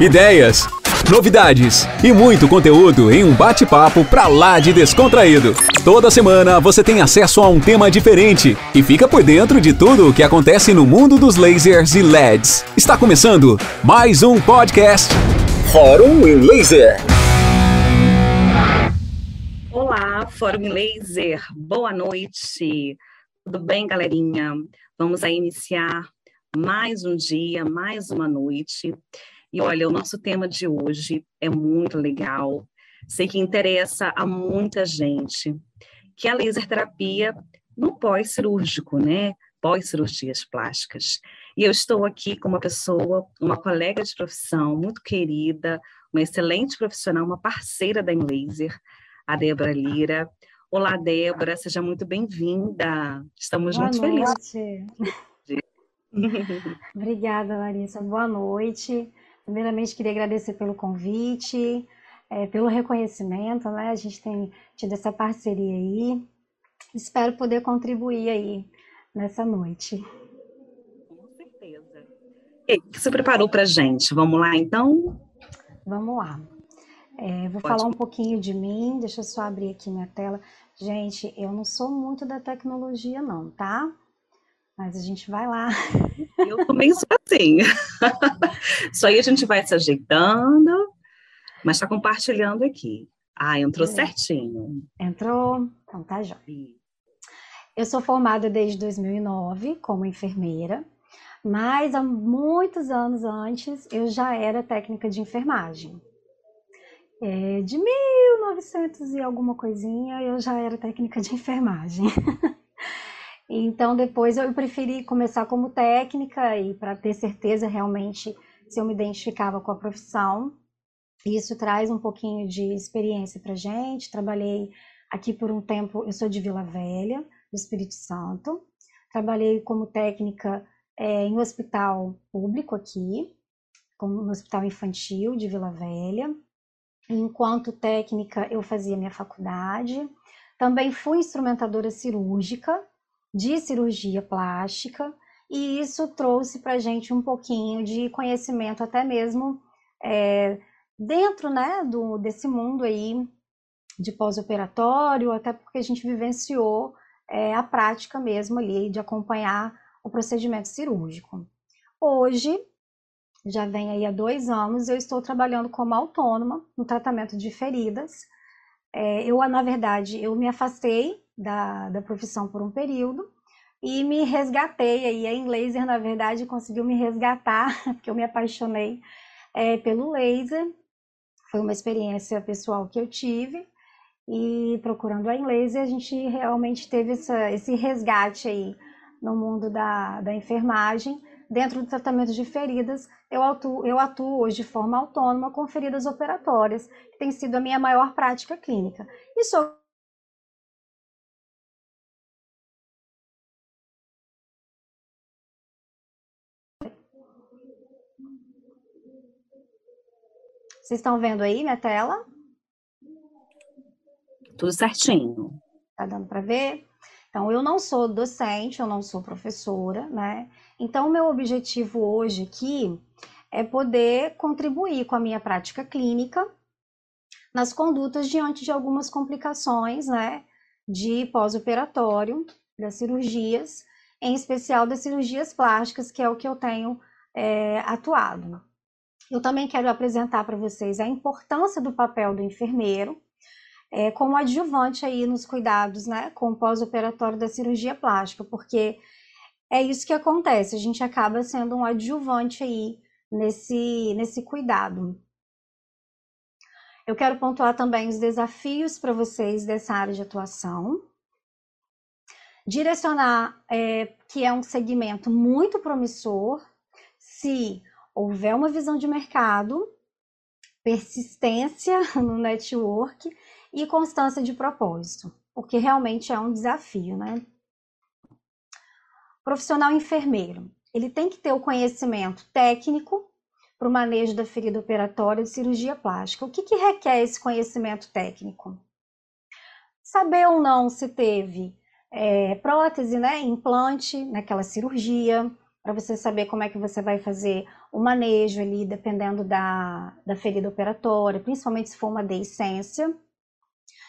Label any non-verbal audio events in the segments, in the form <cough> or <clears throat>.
ideias, novidades e muito conteúdo em um bate-papo pra lá de descontraído. Toda semana você tem acesso a um tema diferente e fica por dentro de tudo o que acontece no mundo dos lasers e LEDs. Está começando mais um podcast Fórum em Laser. Olá, Fórum Laser. Boa noite. Tudo bem, galerinha? Vamos aí iniciar mais um dia, mais uma noite. E olha, o nosso tema de hoje é muito legal. Sei que interessa a muita gente, que é a laser terapia no pós-cirúrgico, né? Pós-cirurgias plásticas. E eu estou aqui com uma pessoa, uma colega de profissão muito querida, uma excelente profissional, uma parceira da Laser, a Débora Lira. Olá, Débora, seja muito bem-vinda. Estamos Boa muito noite. felizes. <laughs> Obrigada, Larissa. Boa noite. Primeiramente, queria agradecer pelo convite, é, pelo reconhecimento, né? A gente tem tido essa parceria aí. Espero poder contribuir aí nessa noite. Com certeza. E aí, o que você preparou para gente? Vamos lá, então? Vamos lá. É, vou Pode. falar um pouquinho de mim, deixa eu só abrir aqui minha tela. Gente, eu não sou muito da tecnologia, não, tá? Mas a gente vai lá. Eu também sou assim. <laughs> Isso aí a gente vai se ajeitando, mas está compartilhando aqui. Ah, entrou É. certinho. Entrou? Então tá já. Eu sou formada desde 2009 como enfermeira, mas há muitos anos antes eu já era técnica de enfermagem. É, de 1900 e alguma coisinha eu já era técnica de enfermagem. <laughs> Então depois eu preferi começar como técnica e para ter certeza realmente se eu me identificava com a profissão. Isso traz um pouquinho de experiência para gente. Trabalhei aqui por um tempo, eu sou de Vila Velha, do Espírito Santo. Trabalhei como técnica é, em um hospital público aqui, como no Hospital Infantil de Vila Velha. Enquanto técnica, eu fazia minha faculdade. Também fui instrumentadora cirúrgica, de cirurgia plástica, e isso trouxe para a gente um pouquinho de conhecimento, até mesmo é, dentro né, do, desse mundo aí de pós-operatório, até porque a gente vivenciou é, a prática mesmo ali de acompanhar o procedimento cirúrgico. Hoje, já vem aí há dois anos, eu estou trabalhando como autônoma no tratamento de feridas. É, eu, na verdade, eu me afastei da, da profissão por um período e me resgatei aí. A laser, na verdade, conseguiu me resgatar, <laughs> porque eu me apaixonei é, pelo laser. Foi uma experiência pessoal que eu tive. E procurando a laser, a gente realmente teve essa, esse resgate aí no mundo da, da enfermagem. Dentro do tratamento de feridas, eu atuo, eu atuo hoje de forma autônoma com feridas operatórias, que tem sido a minha maior prática clínica. E sou Vocês estão vendo aí minha tela? Tudo certinho. Tá dando para ver? Então, eu não sou docente, eu não sou professora, né? Então, o meu objetivo hoje aqui é poder contribuir com a minha prática clínica nas condutas diante de algumas complicações, né? De pós-operatório, das cirurgias, em especial das cirurgias plásticas, que é o que eu tenho é, atuado. Eu também quero apresentar para vocês a importância do papel do enfermeiro é, como adjuvante aí nos cuidados, né, com o pós-operatório da cirurgia plástica, porque é isso que acontece, a gente acaba sendo um adjuvante aí nesse, nesse cuidado. Eu quero pontuar também os desafios para vocês dessa área de atuação. Direcionar, é, que é um segmento muito promissor, se houver uma visão de mercado, persistência <laughs> no network e constância de propósito, porque realmente é um desafio, né? Profissional enfermeiro, ele tem que ter o conhecimento técnico para o manejo da ferida operatória de cirurgia plástica. O que, que requer esse conhecimento técnico? Saber ou não se teve é, prótese, né, implante naquela cirurgia, para você saber como é que você vai fazer o manejo ali, dependendo da, da ferida operatória, principalmente se for uma deiscência.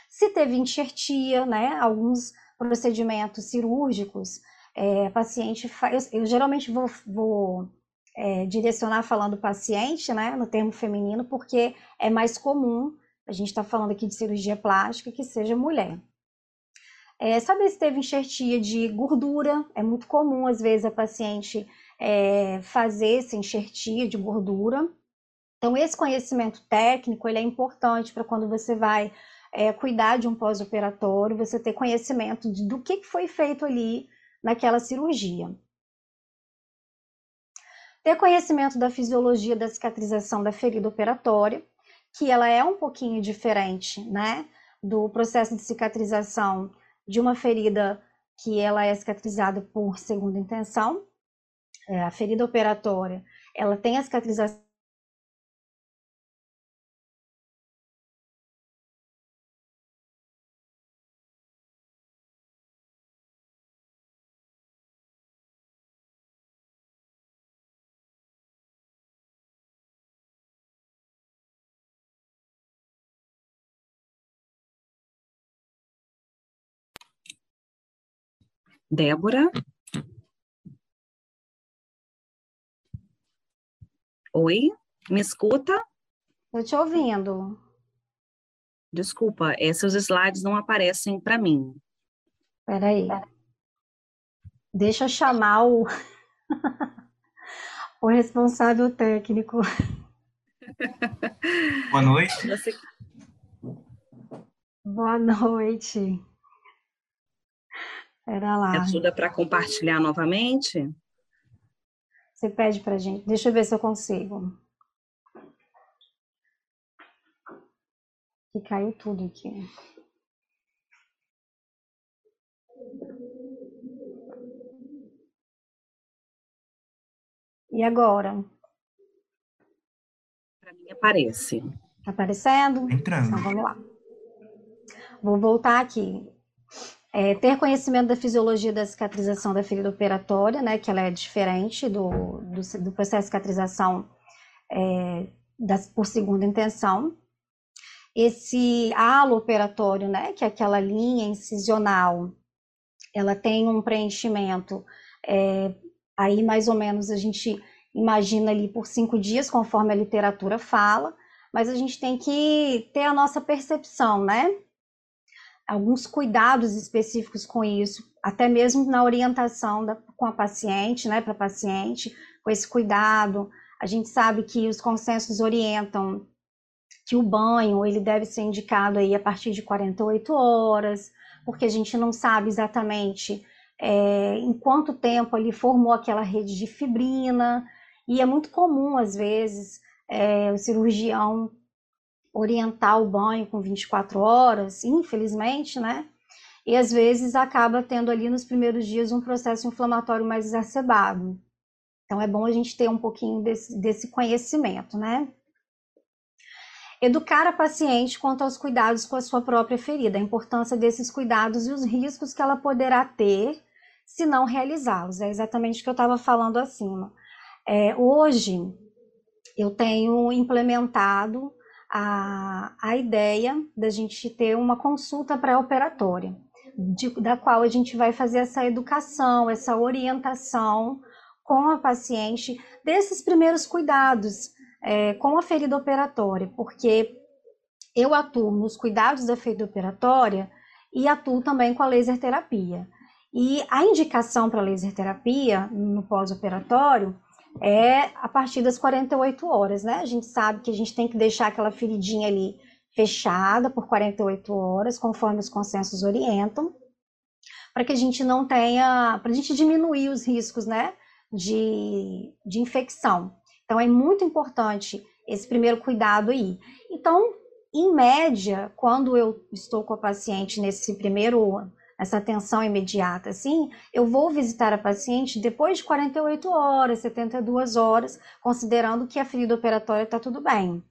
Se teve enxertia, né, alguns procedimentos cirúrgicos, é, paciente faz, eu, eu geralmente vou, vou é, direcionar falando paciente, né, no termo feminino, porque é mais comum, a gente está falando aqui de cirurgia plástica, que seja mulher. É, saber se teve enxertia de gordura, é muito comum, às vezes, a paciente é, fazer esse enxertia de gordura. Então, esse conhecimento técnico, ele é importante para quando você vai é, cuidar de um pós-operatório, você ter conhecimento de, do que foi feito ali naquela cirurgia. Ter conhecimento da fisiologia da cicatrização da ferida operatória, que ela é um pouquinho diferente, né, do processo de cicatrização de uma ferida que ela é cicatrizada por segunda intenção. É, a ferida operatória, ela tem a cicatrização Débora? Oi? Me escuta? Estou te ouvindo. Desculpa, esses slides não aparecem para mim. Espera aí. Deixa eu chamar o, <laughs> o responsável técnico. Boa noite. Boa noite. Pera lá. Ajuda para compartilhar novamente? Você pede para gente. Deixa eu ver se eu consigo. Que caiu tudo aqui. E agora? Para mim aparece. Tá aparecendo? Entrando. Então vamos lá. Vou voltar aqui. É, ter conhecimento da fisiologia da cicatrização da ferida operatória, né, que ela é diferente do, do, do processo de cicatrização é, das, por segunda intenção. Esse halo operatório, né, que é aquela linha incisional, ela tem um preenchimento, é, aí mais ou menos a gente imagina ali por cinco dias, conforme a literatura fala, mas a gente tem que ter a nossa percepção, né? Alguns cuidados específicos com isso, até mesmo na orientação da, com a paciente, né, para paciente, com esse cuidado. A gente sabe que os consensos orientam que o banho ele deve ser indicado aí a partir de 48 horas, porque a gente não sabe exatamente é, em quanto tempo ele formou aquela rede de fibrina, e é muito comum, às vezes, é, o cirurgião orientar o banho com 24 horas, infelizmente, né? E às vezes acaba tendo ali nos primeiros dias um processo inflamatório mais exacerbado. Então é bom a gente ter um pouquinho desse, desse conhecimento, né? Educar a paciente quanto aos cuidados com a sua própria ferida, a importância desses cuidados e os riscos que ela poderá ter se não realizá-los. É exatamente o que eu estava falando acima. É, hoje, eu tenho implementado a, a ideia da gente ter uma consulta pré-operatória, da qual a gente vai fazer essa educação, essa orientação com a paciente desses primeiros cuidados é, com a ferida operatória, porque eu atuo nos cuidados da ferida operatória e atuo também com a laser terapia. E a indicação para laser terapia no pós-operatório é a partir das 48 horas, né? A gente sabe que a gente tem que deixar aquela feridinha ali fechada por 48 horas, conforme os consensos orientam, para que a gente não tenha, para a gente diminuir os riscos, né, de, de infecção. Então, é muito importante esse primeiro cuidado aí. Então, em média, quando eu estou com a paciente nesse primeiro essa atenção imediata, assim, eu vou visitar a paciente depois de 48 horas, 72 horas, considerando que a ferida operatória está tudo bem.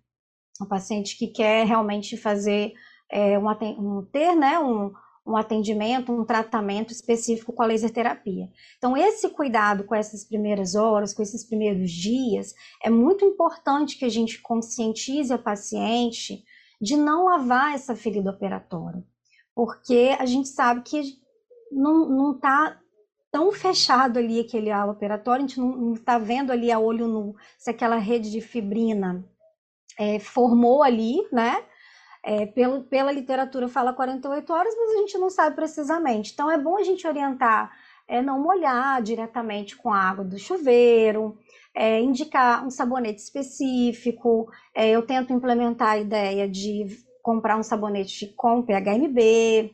O paciente que quer realmente fazer é, uma, um, ter né, um, um atendimento, um tratamento específico com a laser terapia. Então, esse cuidado com essas primeiras horas, com esses primeiros dias, é muito importante que a gente conscientize a paciente de não lavar essa ferida operatória, porque a gente sabe que não está tão fechado ali aquele ala operatório, a gente não está vendo ali a olho nu se aquela rede de fibrina é, formou ali, né? É, pelo, pela literatura fala 48 horas, mas a gente não sabe precisamente. Então é bom a gente orientar, é, não molhar diretamente com a água do chuveiro, é, indicar um sabonete específico. É, eu tento implementar a ideia de comprar um sabonete com PHMB,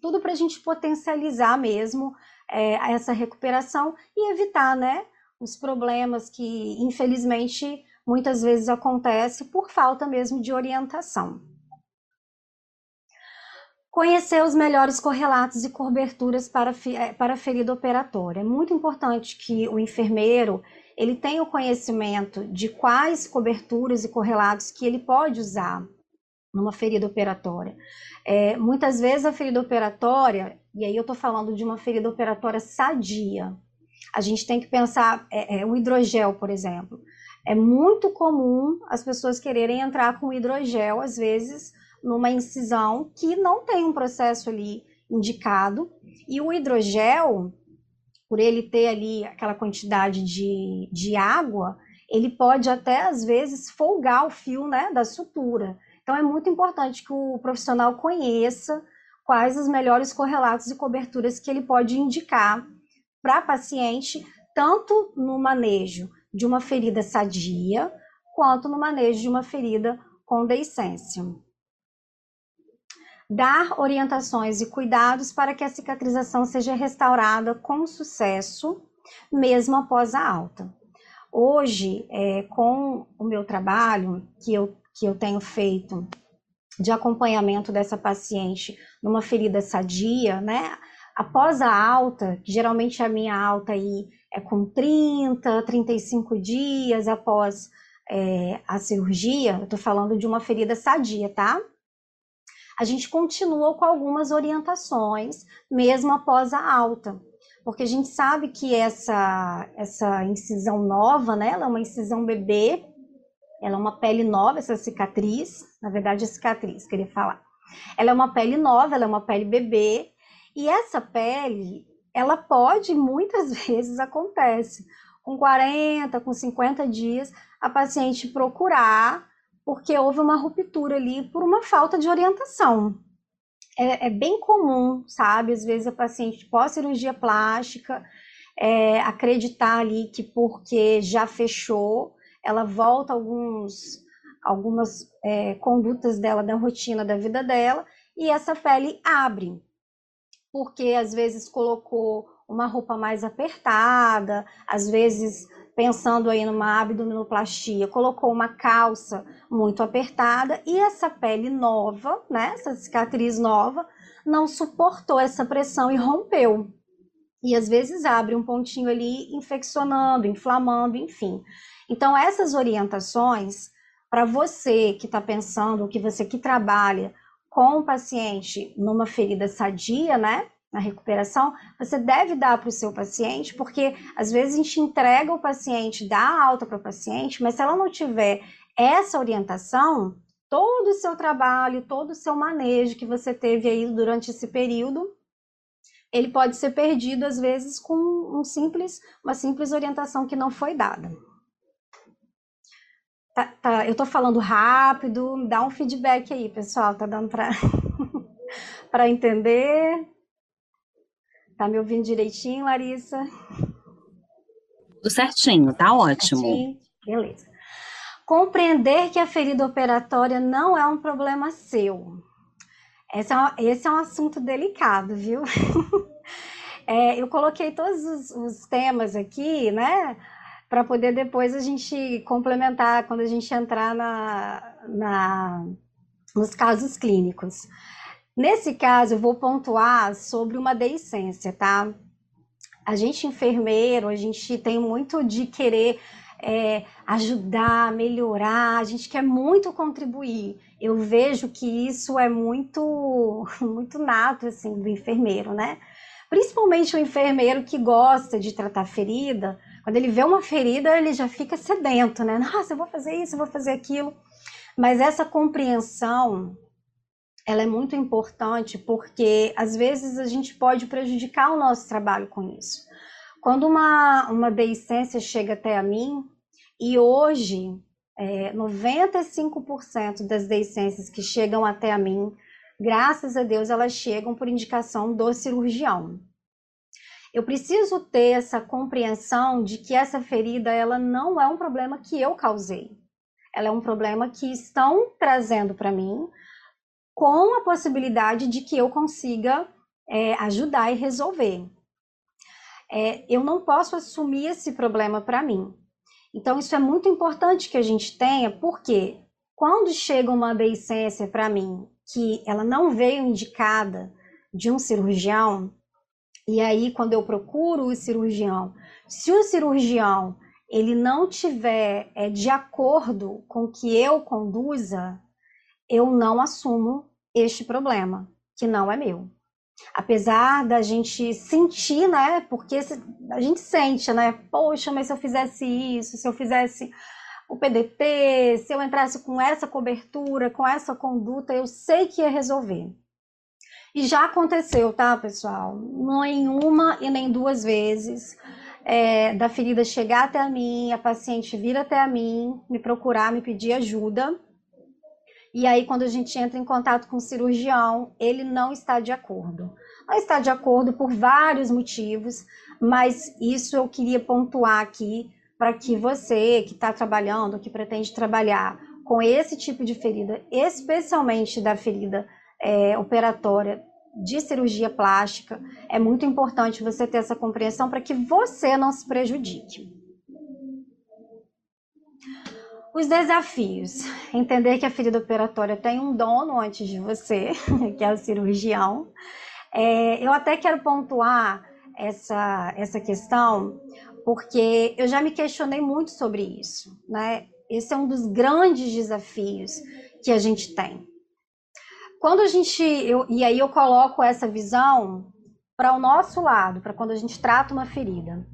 tudo para a gente potencializar mesmo é, essa recuperação e evitar, né, os problemas que infelizmente muitas vezes acontece por falta mesmo de orientação. Conhecer os melhores correlatos e coberturas para, é, para ferida operatória. É muito importante que o enfermeiro ele tenha o conhecimento de quais coberturas e correlatos que ele pode usar numa ferida operatória. É, muitas vezes a ferida operatória, e aí eu estou falando de uma ferida operatória sadia, a gente tem que pensar, é, é, o hidrogel, por exemplo. É muito comum as pessoas quererem entrar com hidrogel, às vezes, numa incisão que não tem um processo ali indicado. E o hidrogel, por ele ter ali aquela quantidade de, de água, ele pode até às vezes folgar o fio né, da sutura. Então é muito importante que o profissional conheça quais os melhores correlatos e coberturas que ele pode indicar para paciente, tanto no manejo de uma ferida sadia, quanto no manejo de uma ferida com deiscência dar orientações e cuidados para que a cicatrização seja restaurada com sucesso, mesmo após a alta. Hoje, é, com o meu trabalho, que eu, que eu tenho feito de acompanhamento dessa paciente numa ferida sadia, né? Após a alta, geralmente a minha alta aí é com 30, 35 dias após é, a cirurgia, eu tô falando de uma ferida sadia, tá? a gente continua com algumas orientações, mesmo após a alta, porque a gente sabe que essa, essa incisão nova, né, ela é uma incisão bebê, ela é uma pele nova, essa cicatriz, na verdade é cicatriz, queria falar. Ela é uma pele nova, ela é uma pele bebê, e essa pele, ela pode, muitas <laughs> vezes acontece, com 40, com 50 dias, a paciente procurar porque houve uma ruptura ali por uma falta de orientação. É, é bem comum, sabe? Às vezes a paciente pós-cirurgia plástica é, acreditar ali que porque já fechou, ela volta alguns, algumas é, condutas dela da rotina da vida dela e essa pele abre, porque às vezes colocou uma roupa mais apertada, às vezes pensando aí numa abdominoplastia, colocou uma calça muito apertada e essa pele nova, né, essa cicatriz nova, não suportou essa pressão e rompeu. E às vezes abre um pontinho ali infeccionando, inflamando, enfim. Então, essas orientações, para você que está pensando, que você que trabalha com o paciente numa ferida sadia, né? na recuperação, você deve dar para o seu paciente, porque às vezes a gente entrega o paciente, dá alta para o paciente, mas se ela não tiver essa orientação, todo o seu trabalho, todo o seu manejo que você teve aí durante esse período, ele pode ser perdido às vezes com um simples, uma simples orientação que não foi dada. Tá, tá, eu estou falando rápido, dá um feedback aí, pessoal, tá dando para <laughs> para entender? Tá me ouvindo direitinho, Larissa? Tudo certinho, tá ótimo. Certinho. Beleza. Compreender que a ferida operatória não é um problema seu. Esse é um, esse é um assunto delicado, viu? <laughs> é, eu coloquei todos os, os temas aqui, né? Para poder depois a gente complementar quando a gente entrar na, na, nos casos clínicos. Nesse caso, eu vou pontuar sobre uma deiscência, tá? A gente enfermeiro, a gente tem muito de querer é, ajudar, melhorar, a gente quer muito contribuir. Eu vejo que isso é muito, <laughs> muito nato assim do enfermeiro, né? Principalmente o enfermeiro que gosta de tratar ferida, quando ele vê uma ferida, ele já fica sedento, né? Nossa, eu vou fazer isso, eu vou fazer aquilo. Mas essa compreensão, ela é muito importante porque às vezes a gente pode prejudicar o nosso trabalho com isso. Quando uma, uma deiscência chega até a mim, e hoje é, 95% das deiscências que chegam até a mim, graças a Deus, elas chegam por indicação do cirurgião. Eu preciso ter essa compreensão de que essa ferida ela não é um problema que eu causei. Ela é um problema que estão trazendo para mim com a possibilidade de que eu consiga é, ajudar e resolver é, eu não posso assumir esse problema para mim. Então, isso é muito importante que a gente tenha, porque quando chega uma deiscência para mim que ela não veio indicada de um cirurgião, e aí quando eu procuro o cirurgião, se o cirurgião ele não tiver é, de acordo com o que eu conduza, eu não assumo este problema, que não é meu. Apesar da gente sentir, né? Porque a gente sente, né? Poxa, mas se eu fizesse isso, se eu fizesse o PDT, se eu entrasse com essa cobertura, com essa conduta, eu sei que ia resolver. E já aconteceu, tá, pessoal? Não em uma e nem duas vezes. É, da ferida chegar até a mim, a paciente vir até a mim, me procurar, me pedir ajuda. E aí, quando a gente entra em contato com o cirurgião, ele não está de acordo. Não está de acordo por vários motivos, mas isso eu queria pontuar aqui para que você que está trabalhando, que pretende trabalhar com esse tipo de ferida, especialmente da ferida é, operatória de cirurgia plástica, é muito importante você ter essa compreensão para que você não se prejudique. Os desafios. Entender que a ferida operatória tem um dono antes de você, <laughs> que é o cirurgião. É, eu até quero pontuar essa, essa questão, porque eu já me questionei muito sobre isso. Né? Esse é um dos grandes desafios que a gente tem. Quando a gente. Eu, e aí eu coloco essa visão para o nosso lado, para quando a gente trata uma ferida.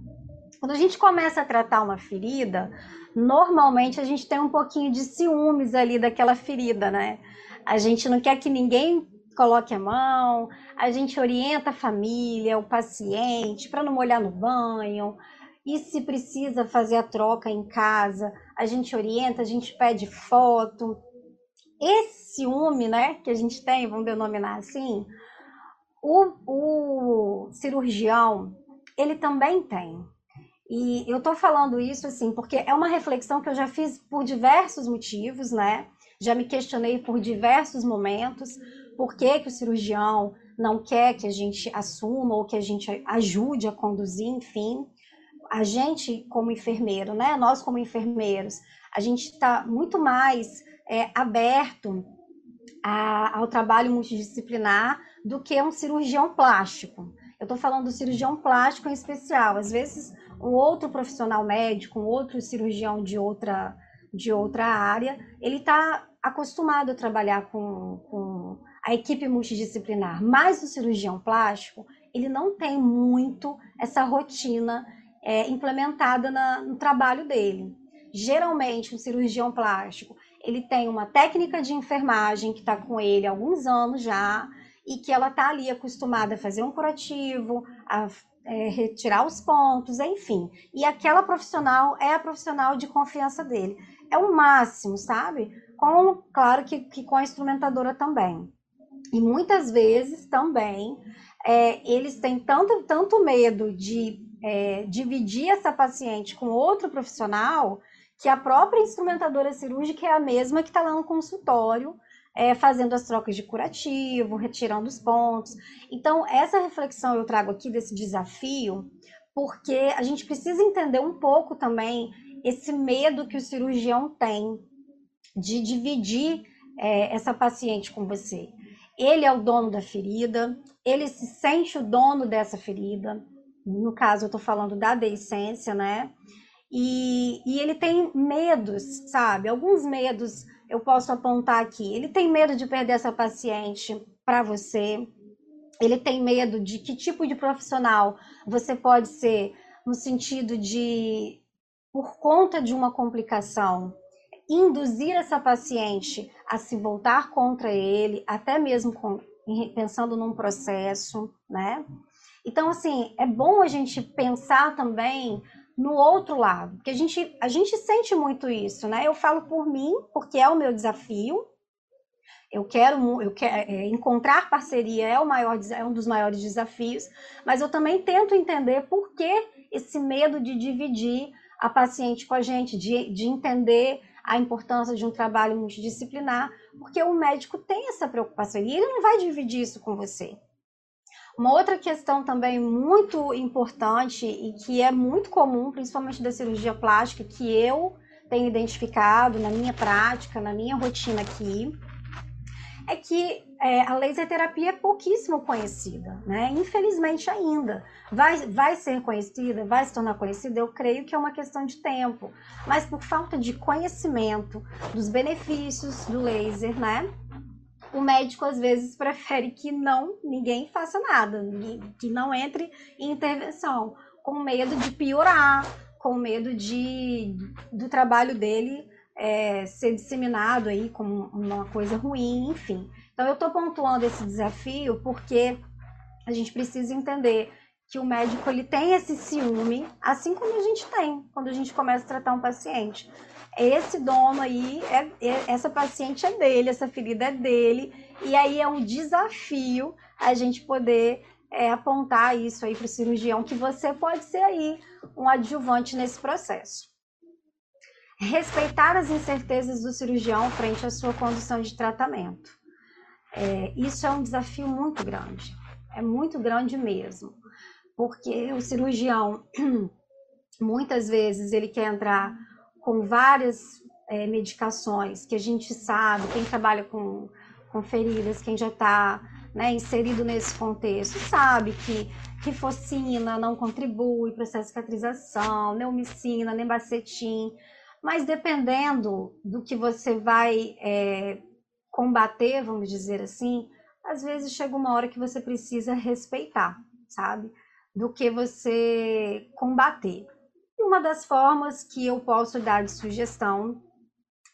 Quando a gente começa a tratar uma ferida, normalmente a gente tem um pouquinho de ciúmes ali daquela ferida, né? A gente não quer que ninguém coloque a mão, a gente orienta a família, o paciente, para não molhar no banho. E se precisa fazer a troca em casa, a gente orienta, a gente pede foto. Esse ciúme, né, que a gente tem, vamos denominar assim, o, o cirurgião, ele também tem. E eu estou falando isso assim porque é uma reflexão que eu já fiz por diversos motivos, né? Já me questionei por diversos momentos por que, que o cirurgião não quer que a gente assuma ou que a gente ajude a conduzir, enfim. A gente, como enfermeiro, né? Nós, como enfermeiros, a gente está muito mais é, aberto a, ao trabalho multidisciplinar do que um cirurgião plástico. Eu estou falando do cirurgião plástico em especial. Às vezes, um outro profissional médico, um outro cirurgião de outra, de outra área, ele está acostumado a trabalhar com, com a equipe multidisciplinar, mas o cirurgião plástico, ele não tem muito essa rotina é, implementada na, no trabalho dele. Geralmente, o cirurgião plástico, ele tem uma técnica de enfermagem que está com ele há alguns anos já, e que ela está ali acostumada a fazer um curativo, a é, retirar os pontos, enfim. E aquela profissional é a profissional de confiança dele. É o máximo, sabe? Com, claro que, que com a instrumentadora também. E muitas vezes também é, eles têm tanto, tanto medo de é, dividir essa paciente com outro profissional que a própria instrumentadora cirúrgica é a mesma que está lá no consultório é, fazendo as trocas de curativo, retirando os pontos. Então, essa reflexão eu trago aqui desse desafio, porque a gente precisa entender um pouco também esse medo que o cirurgião tem de dividir é, essa paciente com você. Ele é o dono da ferida, ele se sente o dono dessa ferida. No caso, eu estou falando da deiscência, né? E, e ele tem medos, sabe? Alguns medos eu posso apontar aqui. Ele tem medo de perder essa paciente para você. Ele tem medo de que tipo de profissional você pode ser, no sentido de, por conta de uma complicação, induzir essa paciente a se voltar contra ele, até mesmo com, pensando num processo, né? Então, assim, é bom a gente pensar também no outro lado, porque a gente, a gente sente muito isso, né? Eu falo por mim, porque é o meu desafio. Eu quero, eu quero é, encontrar parceria é o maior, é um dos maiores desafios, mas eu também tento entender por que esse medo de dividir a paciente com a gente, de, de entender a importância de um trabalho multidisciplinar, porque o médico tem essa preocupação e ele não vai dividir isso com você. Uma outra questão também muito importante e que é muito comum, principalmente da cirurgia plástica, que eu tenho identificado na minha prática, na minha rotina aqui, é que é, a laser terapia é pouquíssimo conhecida, né? Infelizmente ainda. Vai, vai ser conhecida, vai se tornar conhecida, eu creio que é uma questão de tempo. Mas por falta de conhecimento dos benefícios do laser, né? O médico às vezes <laughs> prefere que não ninguém faça nada, que não entre em intervenção, com medo de piorar, com medo de do trabalho dele é, ser disseminado aí como uma coisa ruim, enfim. Então eu estou pontuando esse desafio porque a gente precisa entender que o médico ele tem esse ciúme, assim como a gente tem quando a gente começa a tratar um paciente esse dono aí, é, é, essa paciente é dele, essa ferida é dele, e aí é um desafio a gente poder é, apontar isso aí para o cirurgião, que você pode ser aí um adjuvante nesse processo. Respeitar as incertezas do cirurgião frente à sua condução de tratamento. É, isso é um desafio muito grande, é muito grande mesmo, porque o cirurgião, <clears throat> muitas vezes, ele quer entrar com várias é, medicações que a gente sabe, quem trabalha com, com feridas, quem já está né, inserido nesse contexto, sabe que rifocina não contribui para a cicatrização, neumicina, nembacetim, mas dependendo do que você vai é, combater, vamos dizer assim, às vezes chega uma hora que você precisa respeitar, sabe? Do que você combater. Uma das formas que eu posso dar de sugestão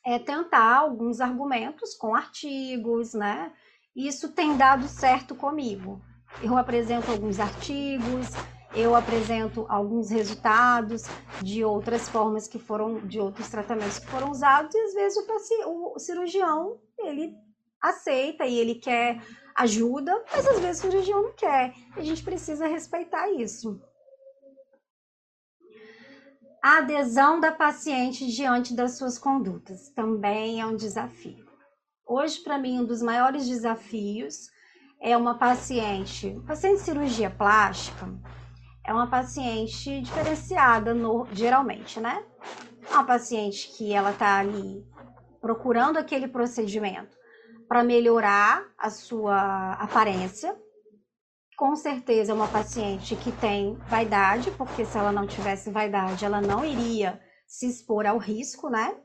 é tentar alguns argumentos com artigos, né? Isso tem dado certo comigo. Eu apresento alguns artigos, eu apresento alguns resultados de outras formas que foram, de outros tratamentos que foram usados, e às vezes o, o cirurgião, ele aceita e ele quer ajuda, mas às vezes o cirurgião não quer. A gente precisa respeitar isso a adesão da paciente diante das suas condutas também é um desafio. Hoje, para mim, um dos maiores desafios é uma paciente, paciente de cirurgia plástica, é uma paciente diferenciada no, geralmente, né? Uma paciente que ela está ali procurando aquele procedimento para melhorar a sua aparência, com certeza é uma paciente que tem vaidade, porque se ela não tivesse vaidade, ela não iria se expor ao risco, né?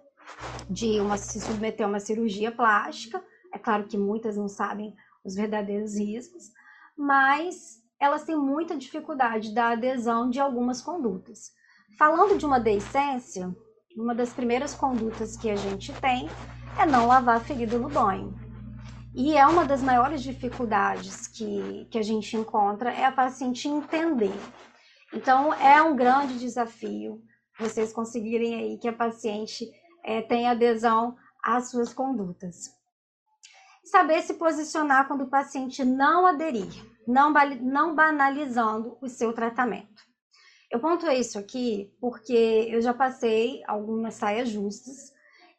De uma, se submeter a uma cirurgia plástica. É claro que muitas não sabem os verdadeiros riscos, mas elas têm muita dificuldade da adesão de algumas condutas. Falando de uma deiscência, uma das primeiras condutas que a gente tem é não lavar a ferida no banho. E é uma das maiores dificuldades que, que a gente encontra é a paciente entender. Então, é um grande desafio vocês conseguirem aí que a paciente é, tenha adesão às suas condutas. Saber se posicionar quando o paciente não aderir, não, não banalizando o seu tratamento. Eu ponto isso aqui porque eu já passei algumas saias justas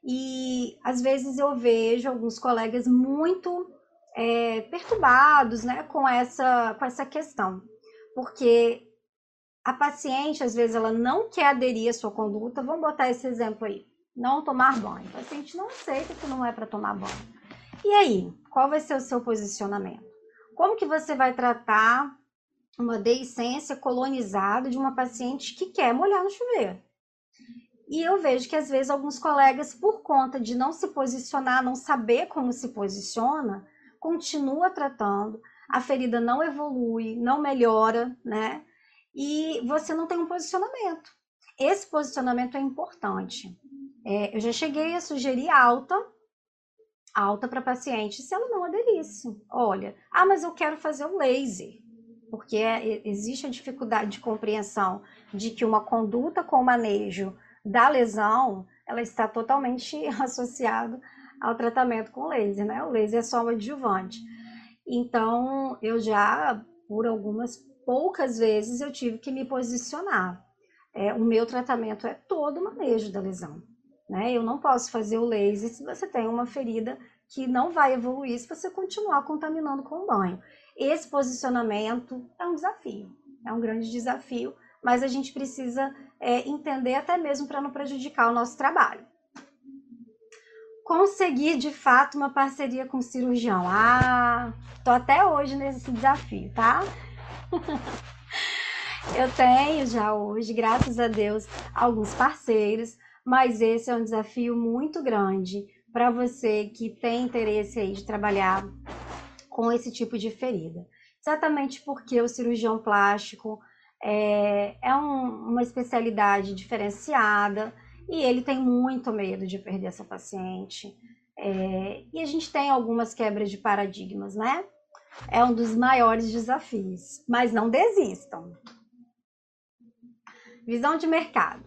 e às vezes eu vejo alguns colegas muito é, perturbados né, com, essa, com essa questão, porque a paciente, às vezes, ela não quer aderir à sua conduta. Vamos botar esse exemplo aí: não tomar banho. O paciente não aceita que não é para tomar banho. E aí, qual vai ser o seu posicionamento? Como que você vai tratar uma deiscência colonizada de uma paciente que quer molhar no chuveiro? E eu vejo que às vezes alguns colegas, por conta de não se posicionar, não saber como se posiciona, continua tratando, a ferida não evolui, não melhora, né? E você não tem um posicionamento. Esse posicionamento é importante. É, eu já cheguei a sugerir alta, alta para paciente, se ela não aderisse. Olha, ah, mas eu quero fazer o laser, porque é, existe a dificuldade de compreensão de que uma conduta com manejo da lesão, ela está totalmente <laughs> associada ao tratamento com laser, né? O laser é só um adjuvante. Então, eu já, por algumas poucas vezes, eu tive que me posicionar. É, o meu tratamento é todo o manejo da lesão. Né? Eu não posso fazer o laser se você tem uma ferida que não vai evoluir se você continuar contaminando com o banho. Esse posicionamento é um desafio, é um grande desafio, mas a gente precisa é, entender até mesmo para não prejudicar o nosso trabalho. Conseguir de fato uma parceria com o cirurgião. Ah, tô até hoje nesse desafio, tá? <laughs> Eu tenho já hoje, graças a Deus, alguns parceiros, mas esse é um desafio muito grande para você que tem interesse aí de trabalhar com esse tipo de ferida. Exatamente porque o cirurgião plástico é, é um, uma especialidade diferenciada e ele tem muito medo de perder essa paciente. É, e a gente tem algumas quebras de paradigmas, né? É um dos maiores desafios, mas não desistam. Visão de mercado.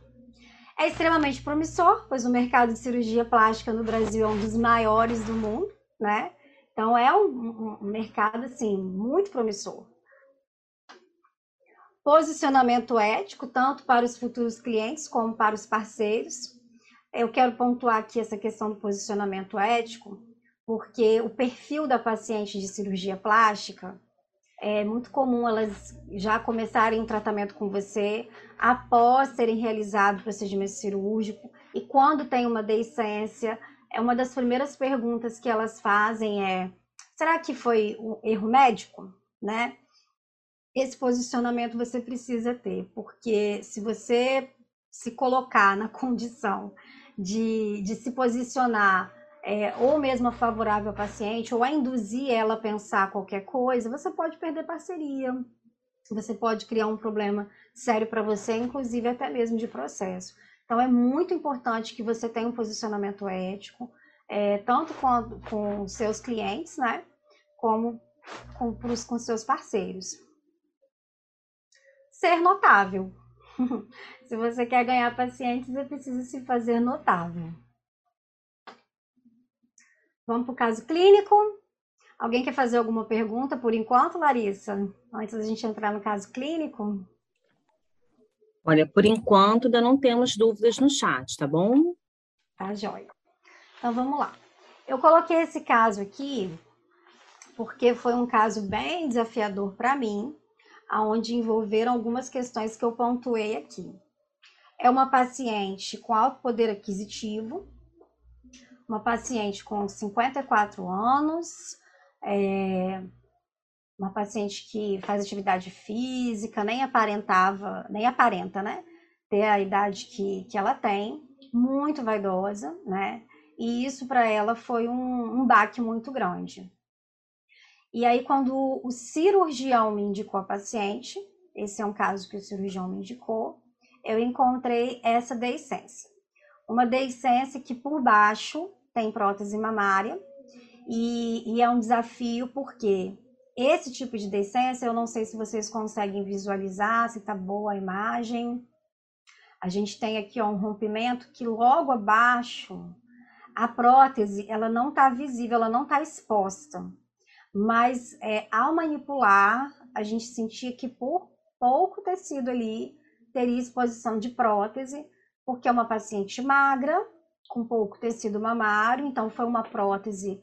É extremamente promissor, pois o mercado de cirurgia plástica no Brasil é um dos maiores do mundo, né? Então é um, um mercado assim muito promissor. Posicionamento ético, tanto para os futuros clientes como para os parceiros. Eu quero pontuar aqui essa questão do posicionamento ético, porque o perfil da paciente de cirurgia plástica é muito comum elas já começarem tratamento com você após terem realizado o procedimento cirúrgico e quando tem uma deiscência, é uma das primeiras perguntas que elas fazem é: será que foi um erro médico, né? Esse posicionamento você precisa ter, porque se você se colocar na <laughs> condição de, de se posicionar é, ou mesmo favorável ao paciente, ou a induzir ela a pensar qualquer coisa, você pode perder parceria, você pode criar um problema sério para você, inclusive até mesmo de processo. Então, é muito importante que você tenha um posicionamento ético, é, tanto com, com seus clientes, né, como com, com seus parceiros ser notável. <laughs> se você quer ganhar pacientes, você precisa se fazer notável. Vamos para o caso clínico. Alguém quer fazer alguma pergunta por enquanto, Larissa? Antes da gente entrar no caso clínico? Olha, por enquanto ainda não temos dúvidas no chat, tá bom? Tá jóia. Então vamos lá. Eu coloquei esse caso aqui porque foi um caso bem desafiador para mim, aonde envolveram algumas questões que eu pontuei aqui. É uma paciente com alto poder aquisitivo, uma paciente com 54 anos, é, uma paciente que faz atividade física, nem aparentava, nem aparenta, né? Ter a idade que, que ela tem, muito vaidosa, né? E isso para ela foi um, um baque muito grande. E aí, quando o cirurgião me indicou a paciente, esse é um caso que o cirurgião me indicou, eu encontrei essa deiscência. Uma deiscência que por baixo tem prótese mamária, e, e é um desafio porque esse tipo de deiscência, eu não sei se vocês conseguem visualizar, se tá boa a imagem. A gente tem aqui ó, um rompimento que logo abaixo a prótese ela não está visível, ela não está exposta mas é, ao manipular, a gente sentia que por pouco tecido ali teria exposição de prótese, porque é uma paciente magra, com pouco tecido mamário, então foi uma prótese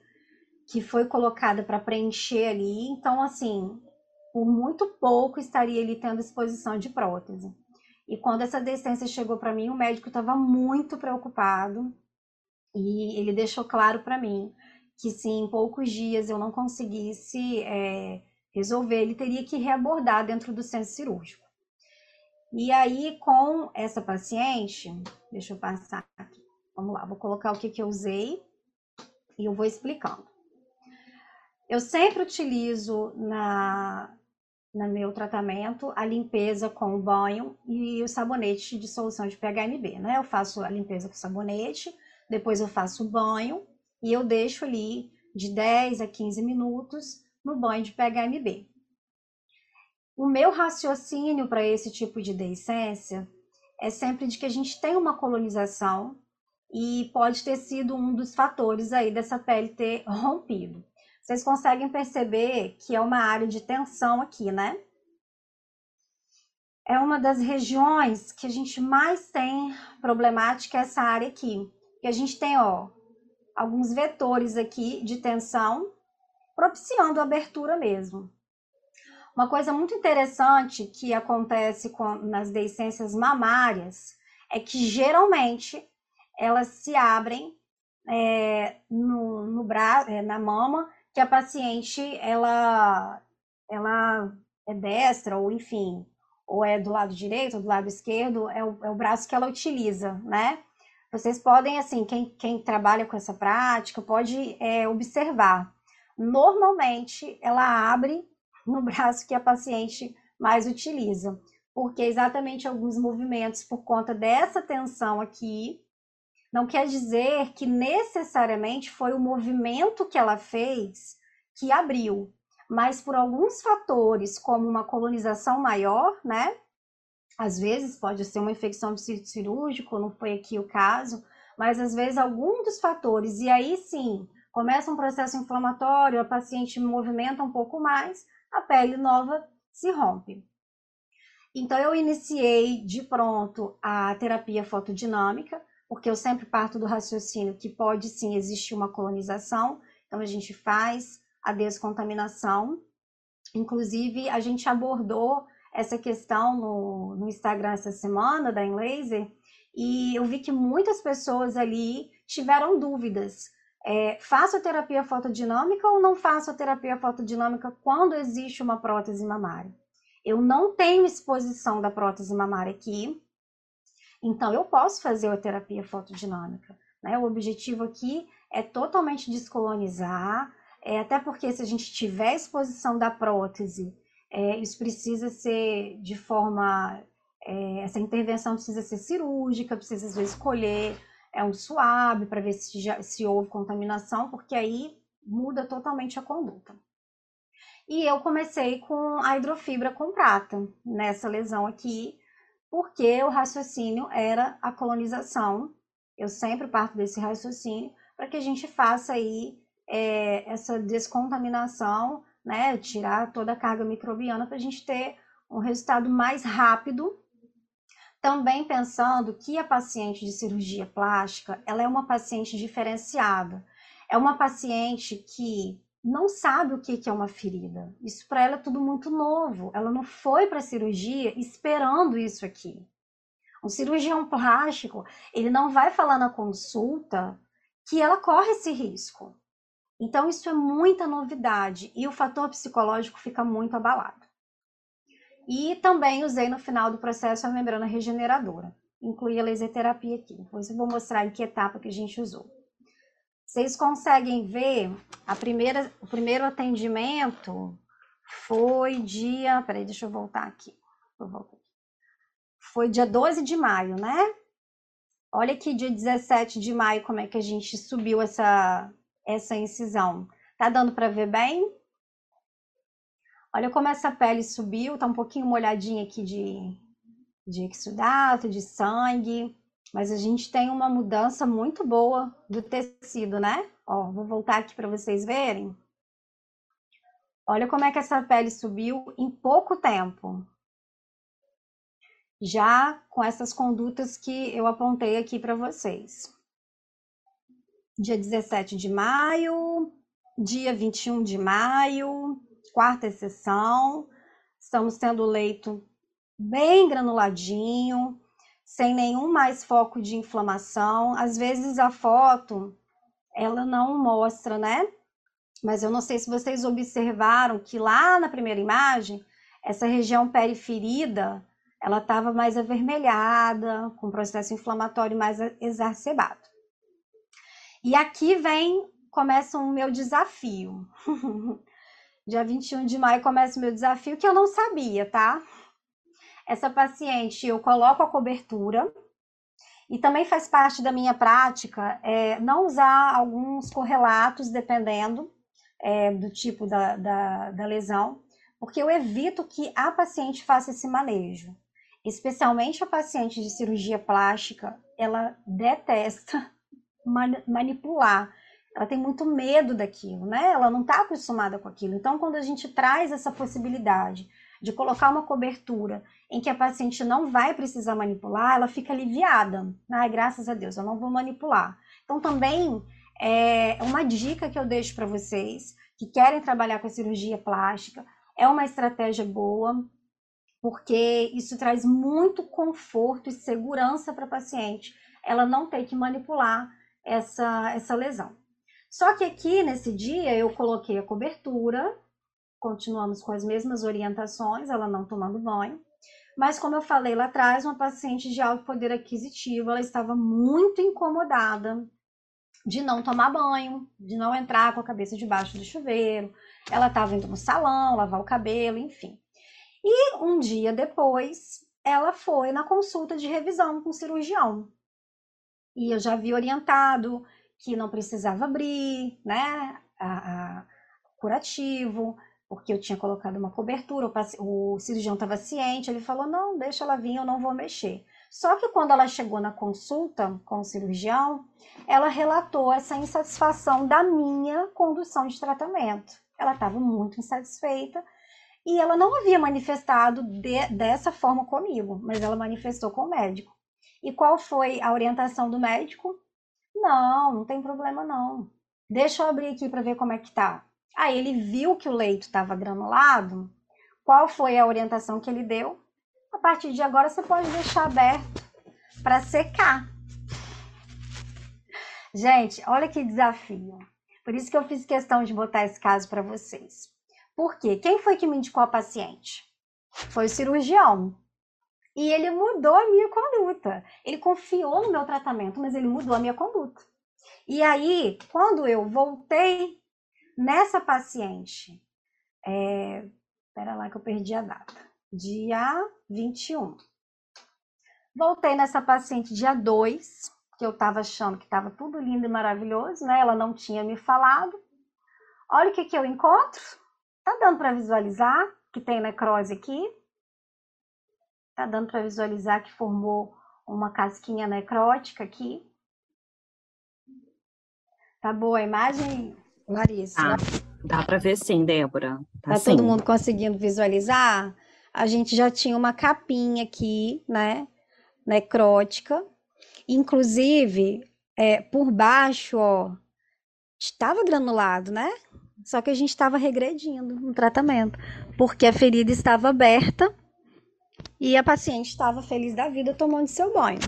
que foi colocada para preencher ali, então assim, por muito pouco estaria ali tendo exposição de prótese. E quando essa decência chegou para mim, o médico estava muito preocupado e ele deixou claro para mim que se em poucos dias eu não conseguisse é, resolver, ele teria que reabordar dentro do centro cirúrgico. E aí, com essa paciente, deixa eu passar aqui. Vamos lá, vou colocar o que, que eu usei e eu vou explicando. Eu sempre utilizo na, no meu tratamento a limpeza com o banho e o sabonete de solução de PHMB, né? Eu faço a limpeza com sabonete, depois eu faço o banho e eu deixo ali de 10 a 15 minutos no banho de PHMB. O meu raciocínio para esse tipo de deiscência é sempre de que a gente tem uma colonização e pode ter sido um dos fatores aí dessa pele ter <laughs> rompido. Vocês conseguem perceber que é uma área de tensão aqui, né? É uma das regiões que a gente mais tem problemática essa área aqui. Que a gente tem, ó, alguns vetores aqui de tensão propiciando a abertura mesmo. Uma coisa muito interessante que acontece com, nas deiscências mamárias é que geralmente elas se abrem é, no, no braço, é, na mama, que a paciente ela, ela é destra, ou enfim, ou é do lado direito ou do lado esquerdo, é o, é o braço que ela utiliza, né? Vocês podem, assim, quem, quem trabalha com essa prática, pode é, observar. Normalmente, ela abre no braço que a paciente mais utiliza, porque exatamente alguns movimentos, por conta dessa tensão aqui, não quer dizer que necessariamente foi o movimento que ela fez que abriu, mas por alguns fatores, como uma colonização maior, né? Às vezes pode ser uma infecção de círculo cirúrgico, não foi aqui o caso, mas às vezes algum dos fatores, e aí sim, começa um processo inflamatório, a paciente movimenta um pouco mais, a pele nova se rompe. Então eu iniciei de pronto a terapia fotodinâmica, porque eu sempre parto do raciocínio que pode sim existir uma colonização, então a gente faz a descontaminação. Inclusive, a gente abordou essa questão no, no Instagram essa semana da Enlaser, e eu vi que muitas pessoas ali tiveram dúvidas. É, faço a terapia fotodinâmica ou não faço a terapia fotodinâmica quando existe uma prótese mamária? Eu não tenho exposição da prótese mamária aqui, então, eu posso fazer a terapia fotodinâmica. Né? O objetivo aqui é totalmente descolonizar, é, até porque se a gente tiver exposição da prótese, é, isso precisa ser de forma. É, essa intervenção precisa ser cirúrgica, precisa às vezes escolher é um suave para ver se, já, se houve contaminação, porque aí muda totalmente a conduta. E eu comecei com a hidrofibra com prata, nessa lesão aqui, porque o raciocínio era a colonização. Eu sempre parto desse raciocínio para que a gente faça aí é, essa descontaminação, né, tirar toda a carga microbiana para a gente ter um resultado mais rápido. Também pensando que a paciente de cirurgia plástica, ela é uma paciente diferenciada. É uma paciente que não sabe o que é uma ferida. Isso para ela é tudo muito novo. Ela não foi para a cirurgia esperando isso aqui. Um cirurgião plástico, ele não vai falar na consulta que ela corre esse risco. Então, isso é muita novidade e o fator psicológico fica muito abalado. E também usei no final do processo a membrana regeneradora. Incluí a laser terapia aqui. Depois eu vou mostrar em que etapa que a gente usou. Vocês conseguem ver a primeira, o primeiro atendimento foi dia. Peraí, deixa eu voltar aqui. Foi dia 12 de maio, né? Olha aqui, dia 17 de maio, como é que a gente subiu essa, essa incisão. Tá dando para ver bem? Olha como essa pele subiu, tá um pouquinho molhadinha aqui de, de exudato, de sangue. Mas a gente tem uma mudança muito boa do tecido, né? Ó, vou voltar aqui para vocês verem. Olha como é que essa pele subiu em pouco tempo. Já com essas condutas que eu apontei aqui para vocês. Dia 17 de maio, dia 21 de maio, quarta sessão. Estamos tendo leito bem granuladinho, sem nenhum mais foco de inflamação. Às vezes a foto ela não mostra, né? Mas eu não sei se vocês observaram que lá na primeira imagem, essa região periferida, ela estava mais avermelhada, com processo inflamatório mais exacerbado. E aqui vem, começa o meu desafio. <laughs> Dia 21 de maio começa o meu desafio, que eu não sabia, tá? Essa paciente, eu coloco a cobertura, e também faz parte da minha prática é, não usar alguns correlatos, dependendo é, do tipo da, da, da lesão, porque eu evito que a paciente faça esse manejo. Especialmente a paciente de cirurgia plástica, ela detesta manipular. Ela tem muito medo daquilo, né? Ela não está acostumada com aquilo. Então, quando a gente traz essa possibilidade de colocar uma cobertura em que a paciente não vai precisar manipular, ela fica aliviada. Ai, graças a Deus, eu não vou manipular. Então, também é uma dica que eu deixo para vocês que querem trabalhar com a cirurgia plástica. É uma estratégia boa, porque isso traz muito conforto e segurança para a paciente. Ela não ter que manipular essa, essa lesão. Só que aqui nesse dia eu coloquei a cobertura, continuamos com as mesmas orientações, ela não tomando banho. Mas como eu falei lá atrás, uma paciente de alto poder aquisitivo, ela estava muito incomodada de não tomar banho, de não entrar com a cabeça debaixo do chuveiro. Ela estava indo no salão, lavar o cabelo, enfim. E um dia depois, ela foi na consulta de revisão com o cirurgião. E eu já vi orientado que não precisava abrir, né, a, a curativo, porque eu tinha colocado uma cobertura, o, o cirurgião estava ciente, ele falou, não, deixa ela vir, eu não vou mexer. Só que quando ela chegou na consulta com o cirurgião, ela relatou essa insatisfação da minha condução de tratamento. Ela estava muito insatisfeita e ela não havia manifestado de, dessa forma comigo, mas ela manifestou com o médico. E qual foi a orientação do médico? Não, não tem problema não. Deixa eu abrir aqui para ver como é que tá. Aí ele viu que o leito estava granulado. Qual foi a orientação que ele deu? A partir de agora você pode deixar aberto para secar. Gente, olha que desafio. Por isso que eu fiz questão de botar esse caso para vocês. Por quê? Quem foi que me indicou a paciente? Foi o cirurgião. E ele mudou a minha conduta. Ele confiou no meu tratamento, mas ele mudou a minha conduta. E aí, quando eu voltei Nessa paciente, é, espera lá que eu perdi a data, dia 21. Voltei nessa paciente dia 2, que eu estava achando que estava tudo lindo e maravilhoso, né? Ela não tinha me falado. Olha o que, que eu encontro. Tá dando para visualizar que tem necrose aqui? Tá dando para visualizar que formou uma casquinha necrótica aqui? Tá boa a imagem, Larissa. Ah, dá para ver sim, Débora. Tá, tá todo mundo conseguindo visualizar? A gente já tinha uma capinha aqui, né? Necrótica. Inclusive, é, por baixo, ó, estava granulado, né? Só que a gente estava regredindo no tratamento, porque a ferida estava aberta e a paciente estava feliz da vida tomando seu banho.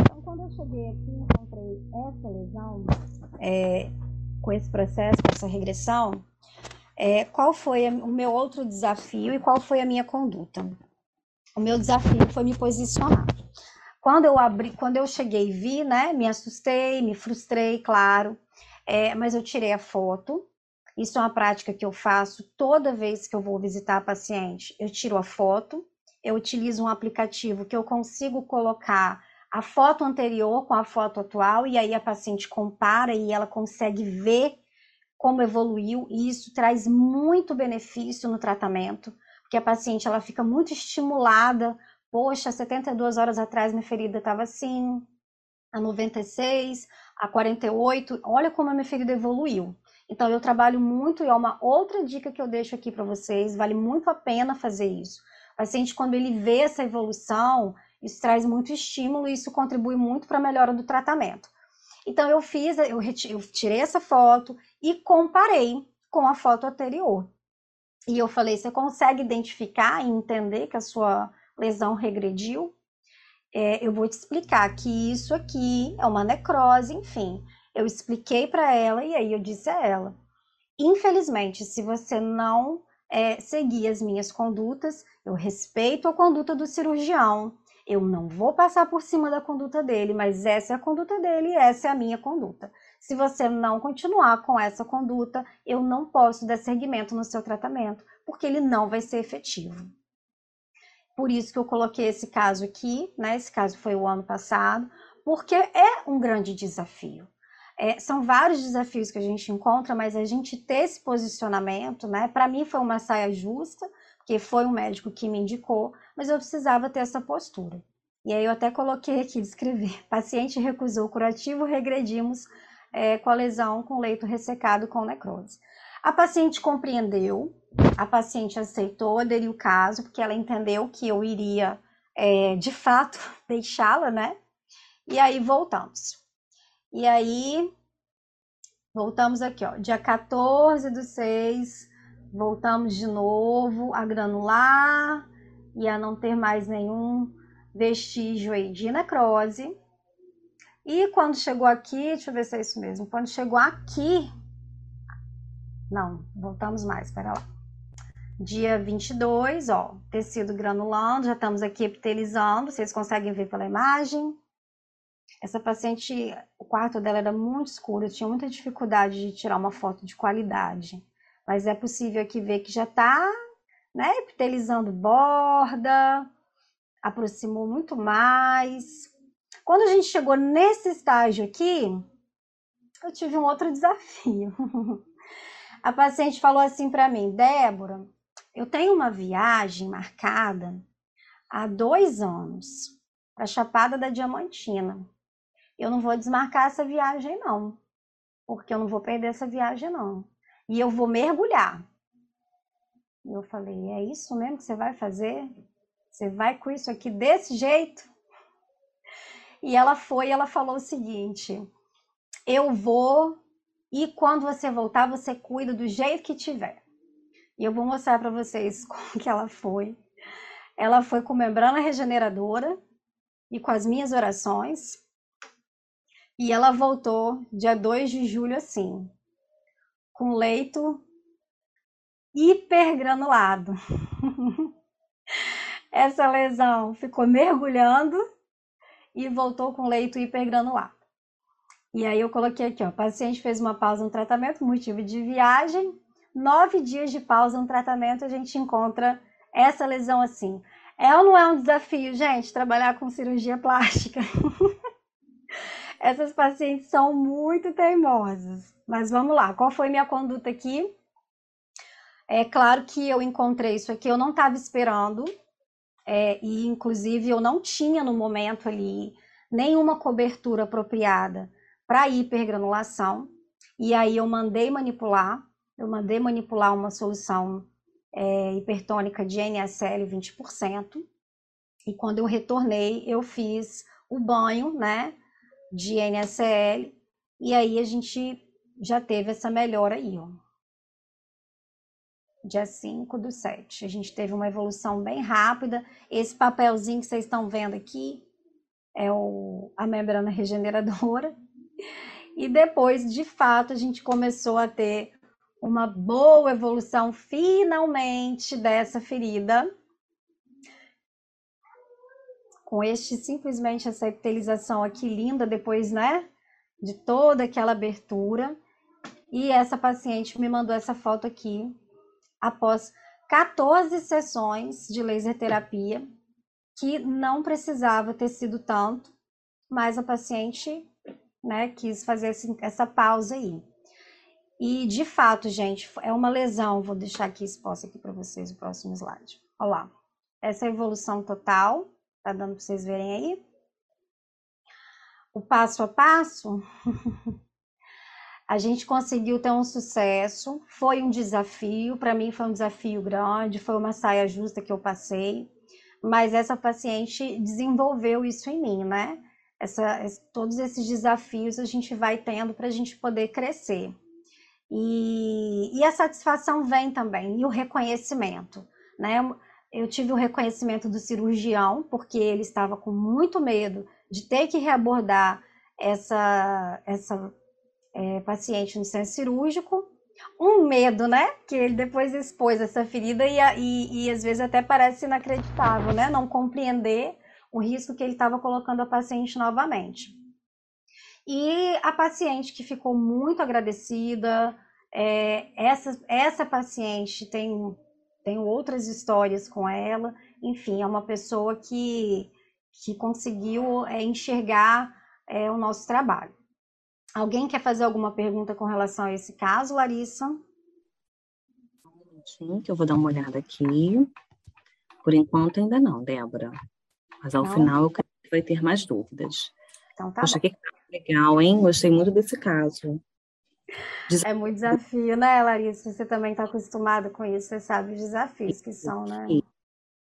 Então, quando eu cheguei aqui, encontrei essa lesão, é, com esse processo, com essa regressão, é, qual foi o meu outro desafio e qual foi a minha conduta? O meu desafio foi me posicionar. Quando eu abri, quando eu cheguei e vi, né, me assustei, me frustrei, claro, é, mas eu tirei a foto. Isso é uma prática que eu faço toda vez que eu vou visitar a paciente. Eu tiro a foto, eu utilizo um aplicativo que eu consigo colocar a foto anterior com a foto atual e aí a paciente compara e ela consegue ver como evoluiu e isso traz muito benefício no tratamento, porque a paciente ela fica muito estimulada. Poxa, 72 horas atrás minha ferida estava assim, a 96, a 48, olha como a minha ferida evoluiu. Então eu trabalho muito e é uma outra dica que eu deixo aqui para vocês, vale muito a pena fazer isso. O paciente quando ele vê essa evolução, isso traz muito estímulo e isso contribui muito para a melhora do tratamento. Então eu fiz, eu, eu tirei essa foto e comparei com a foto anterior. E eu falei: você consegue identificar e entender que a sua lesão regrediu? É, eu vou te explicar que isso aqui é uma necrose, enfim. Eu expliquei para ela e aí eu disse a ela: infelizmente, se você não é, seguir as minhas condutas, Eu respeito a conduta do cirurgião. Eu não vou passar por cima da conduta dele, mas essa é a conduta dele e essa é a minha conduta. Se você não continuar com essa conduta, eu não posso dar seguimento no seu tratamento, porque ele não vai ser efetivo. Por isso que eu coloquei esse caso aqui, né? Esse caso foi o ano passado, porque é um grande desafio. É, são vários desafios que a gente encontra, mas a gente ter esse posicionamento, né? Para mim foi uma saia justa, porque foi um médico que me indicou, mas eu precisava ter essa postura. E aí eu até coloquei aqui, descrever, <laughs> paciente recusou curativo, regredimos é, com a lesão com leito ressecado com necrose. A paciente compreendeu, a paciente aceitou, aderiu o caso, porque ela entendeu que eu iria, é, de fato, <laughs> deixá-la, né? E aí voltamos. E aí, voltamos aqui, ó, dia 14 do 6, voltamos de novo a granular e a não ter mais nenhum vestígio aí de necrose. E quando chegou aqui, deixa eu ver se é isso mesmo, quando chegou aqui, não, voltamos mais, espera lá. Dia 22, ó, tecido granulando, já estamos aqui epitelizando, vocês conseguem ver pela imagem. Essa paciente, o quarto dela era muito escuro, eu tinha muita dificuldade de tirar uma foto de qualidade. Mas é possível aqui ver que já está né, epitelizando borda, aproximou muito mais. Quando a gente chegou nesse estágio aqui, eu tive um outro <laughs> desafio. A paciente falou assim para mim, Débora, eu tenho uma viagem marcada há dois anos para Chapada da Diamantina eu não vou desmarcar essa viagem, não. Porque eu não vou perder essa viagem, não. E eu vou mergulhar. E eu falei, é isso mesmo que você vai fazer? Você vai com isso aqui desse jeito? E ela foi, ela falou o seguinte: eu vou e quando você voltar, você cuida do jeito que tiver. E eu vou mostrar para vocês <laughs> como que ela foi. Ela foi com membrana regeneradora e com as minhas orações. E ela voltou dia 2 de julho assim, com leito hipergranulado. <laughs> Essa lesão ficou mergulhando e voltou com leito hipergranulado. E aí eu coloquei aqui, ó, o paciente fez uma pausa no tratamento, motivo de viagem, nove dias de pausa no tratamento, a gente encontra essa lesão assim. É ou não é um desafio, gente, trabalhar com cirurgia plástica? <laughs> Essas pacientes são muito teimosas. Mas vamos lá, qual foi minha conduta aqui? É claro que eu encontrei isso aqui, eu não estava esperando, é, e inclusive eu não tinha no momento ali nenhuma cobertura apropriada para hipergranulação, e aí eu mandei manipular, eu mandei manipular uma solução é, hipertônica de NSL 20%, e quando eu retornei, eu fiz o banho, né, de NSL, e aí a gente já teve essa melhora aí, ó. Dia 5 do 7. A gente teve uma evolução bem rápida. Esse papelzinho que vocês estão vendo aqui é o, a membrana regeneradora. <laughs> E depois, de fato, a gente começou a ter uma boa evolução finalmente dessa ferida com este simplesmente essa epitelização aqui linda depois, né, de toda aquela abertura. E essa paciente me mandou essa foto aqui após 14 sessões de laser terapia, que não precisava ter sido tanto, mas a paciente, né, quis fazer essa pausa aí. E de fato, gente, é uma lesão. Vou deixar aqui exposta aqui para vocês o próximo slide. Olha lá. Essa é a evolução total Tá dando para vocês verem aí? O passo a passo, <laughs> a gente conseguiu ter um sucesso. Foi um desafio, para mim foi um desafio grande, foi uma saia justa que eu passei, mas essa paciente desenvolveu isso em mim, né? Essa, todos esses desafios a gente vai tendo para a gente poder crescer. E, e a satisfação vem também, e o reconhecimento, né? Eu tive o reconhecimento do cirurgião, porque ele estava com muito medo de ter que reabordar essa, essa é, paciente no centro cirúrgico. um medo, né? Que ele depois expôs essa ferida e, e, e às vezes até parece inacreditável, né? Não compreender o risco que ele estava colocando a paciente novamente. E a paciente que ficou muito agradecida, é, essa, essa paciente tem, tem outras histórias com ela, enfim, é uma pessoa que, que conseguiu é, enxergar é, o nosso trabalho. Alguém quer fazer alguma pergunta com relação a esse caso, Larissa? Minutinho, que eu vou dar uma olhada aqui. Por enquanto ainda não, Débora. Mas ao não. final eu creio que vai ter mais dúvidas. Então tá Poxa, bom. que legal, hein? Gostei muito desse caso. É muito desafio, né, Larissa? Você também está acostumada com isso, você sabe os desafios que são, né?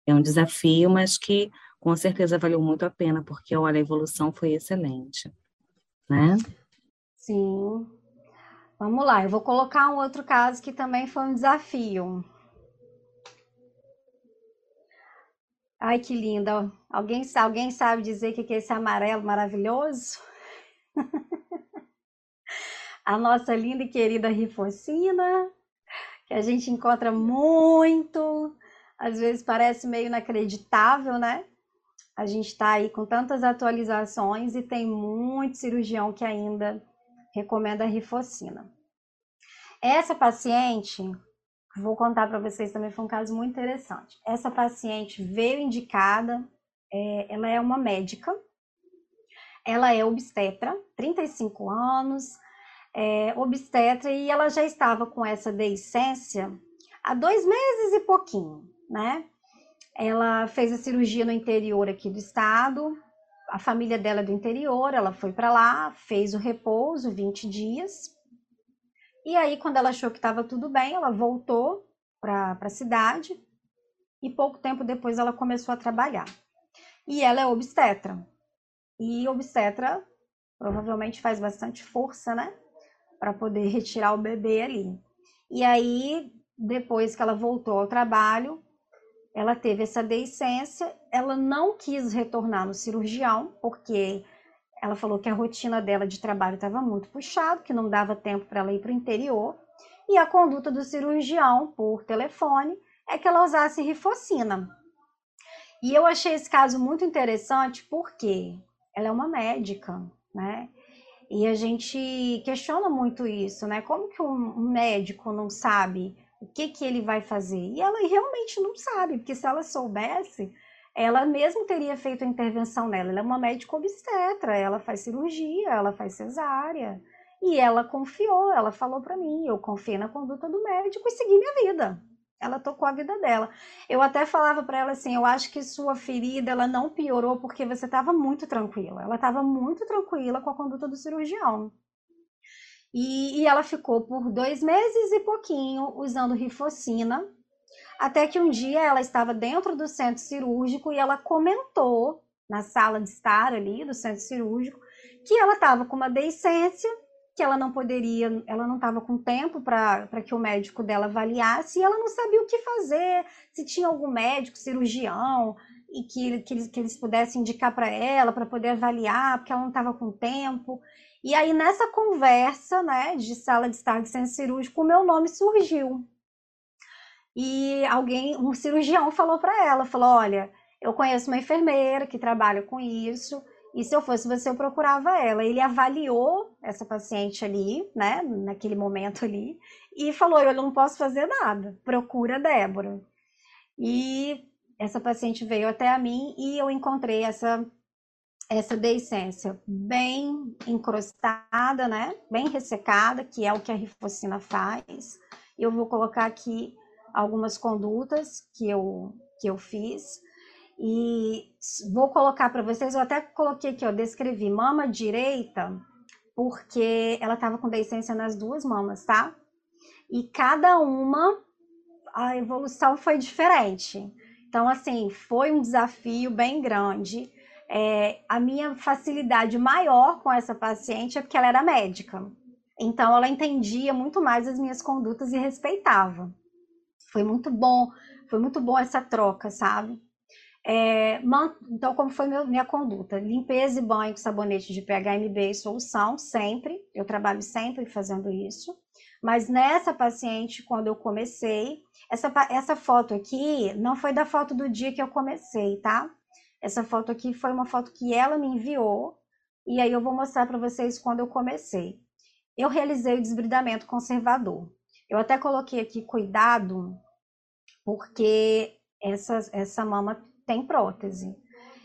É um desafio, mas que com certeza valeu muito a pena, porque olha, a evolução foi excelente, né? Sim. Vamos lá, eu vou colocar um outro caso que também foi um desafio. Ai, que linda. Alguém, alguém sabe dizer o que é esse amarelo maravilhoso? <laughs> a nossa linda e querida rifocina, que a gente encontra muito, às vezes parece meio inacreditável, né? A gente está aí com tantas atualizações e tem muito cirurgião que ainda recomenda a rifocina. Essa paciente, vou contar para vocês também, foi um caso muito interessante. Essa paciente veio indicada, é, ela é uma médica, ela é obstetra, 35 anos, é, obstetra, e ela já estava com essa deiscência há dois meses e pouquinho, né? Ela fez a cirurgia no interior aqui do estado, a família dela é do interior, ela foi para lá, fez o repouso, 20 dias. E aí, quando ela achou que estava tudo bem, ela voltou para a cidade e pouco tempo depois ela começou a trabalhar. E ela é obstetra. E obstetra provavelmente faz bastante força, né? Para poder <laughs> retirar o bebê ali. E aí, depois que ela voltou ao trabalho, ela teve essa deiscência, ela não quis retornar no cirurgião, porque ela falou que a rotina dela de trabalho estava muito puxada, que não dava tempo para ela ir para o interior, e a conduta do cirurgião por telefone é que ela usasse rifocina. E eu achei esse caso muito interessante porque ela é uma médica, né? E a gente questiona muito isso, né? Como que um médico não sabe o que, que ele vai fazer. E ela realmente não sabe, porque se ela soubesse, ela mesmo teria feito a intervenção nela. Ela é uma médica obstetra, ela faz cirurgia, ela faz cesárea. E ela confiou, ela falou para mim, eu confiei na conduta do médico e segui minha vida. Ela tocou a vida dela. Eu até falava para ela assim, eu acho que sua ferida ela não piorou porque você estava muito tranquila. Ela estava muito tranquila com a conduta do cirurgião. E, e ela ficou por dois meses e pouquinho usando rifocina, até que um dia ela estava dentro do centro cirúrgico e ela comentou na sala de estar ali do centro cirúrgico que ela estava com uma deiscência, que ela não poderia, ela não estava com tempo para que o médico dela avaliasse e ela não sabia o que fazer, se tinha algum médico, cirurgião, e que, que, eles, que eles pudessem indicar para ela para poder avaliar, porque ela não estava com tempo. E aí, nessa conversa, né, de sala de estar de centro cirúrgico, o meu nome surgiu. E alguém, um cirurgião falou para ela, falou, olha, eu conheço uma enfermeira que trabalha com isso, e se eu fosse você, eu procurava ela. Ele avaliou essa paciente ali, né, naquele momento ali, e falou, eu não posso fazer nada, procura a Débora. E essa paciente veio até a mim e eu encontrei essa essa deiscência bem encrostada, né? Bem ressecada, que é o que a rifocina faz. Eu vou colocar aqui algumas condutas que eu, que eu fiz. E vou colocar para vocês, eu até coloquei aqui, ó, descrevi mama direita, porque ela estava com deiscência nas duas mamas, tá? E cada uma, a evolução foi diferente. Então, assim, foi um desafio bem grande é, a minha facilidade maior com essa paciente é porque ela era médica. Então, ela entendia muito mais as minhas condutas e respeitava. Foi muito bom, foi muito bom essa troca, sabe? É, então, como foi meu, minha conduta? Limpeza e banho com sabonete de PHMB e solução, sempre. Eu trabalho sempre fazendo isso. Mas nessa paciente, quando eu comecei, essa, essa foto aqui não foi da foto do dia que eu comecei, tá? Essa foto aqui foi uma foto que ela me enviou. E aí eu vou mostrar para vocês quando eu comecei. Eu realizei o desbridamento conservador. Eu até coloquei aqui cuidado, porque essa, essa mama tem prótese.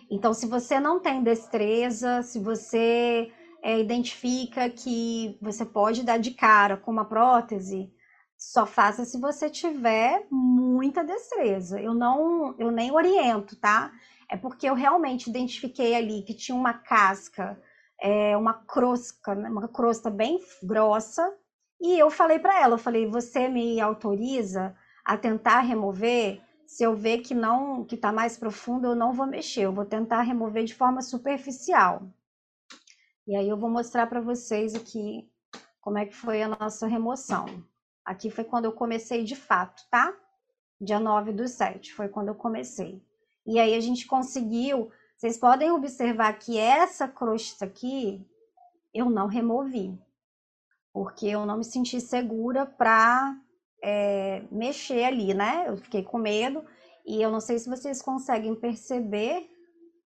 Então, se você não tem destreza, se você é, identifica que você pode dar de cara com uma prótese, só faça se você tiver muita destreza. Eu não, eu nem oriento, tá? É porque eu realmente identifiquei ali que tinha uma casca, é, uma crosta, né, uma crosta bem grossa, e eu falei para ela, eu falei, você me autoriza a tentar remover? Se eu ver que não, que está mais profundo, eu não vou mexer, eu vou tentar remover de forma superficial. E aí eu vou mostrar para vocês aqui como é que foi a nossa remoção. Aqui foi quando eu comecei de fato, tá? Dia 9 do 7 foi quando eu comecei. E aí a gente conseguiu, vocês podem observar que essa crosta aqui eu não removi, porque eu não me senti segura para é, mexer ali, né? Eu fiquei com medo e eu não sei se vocês conseguem perceber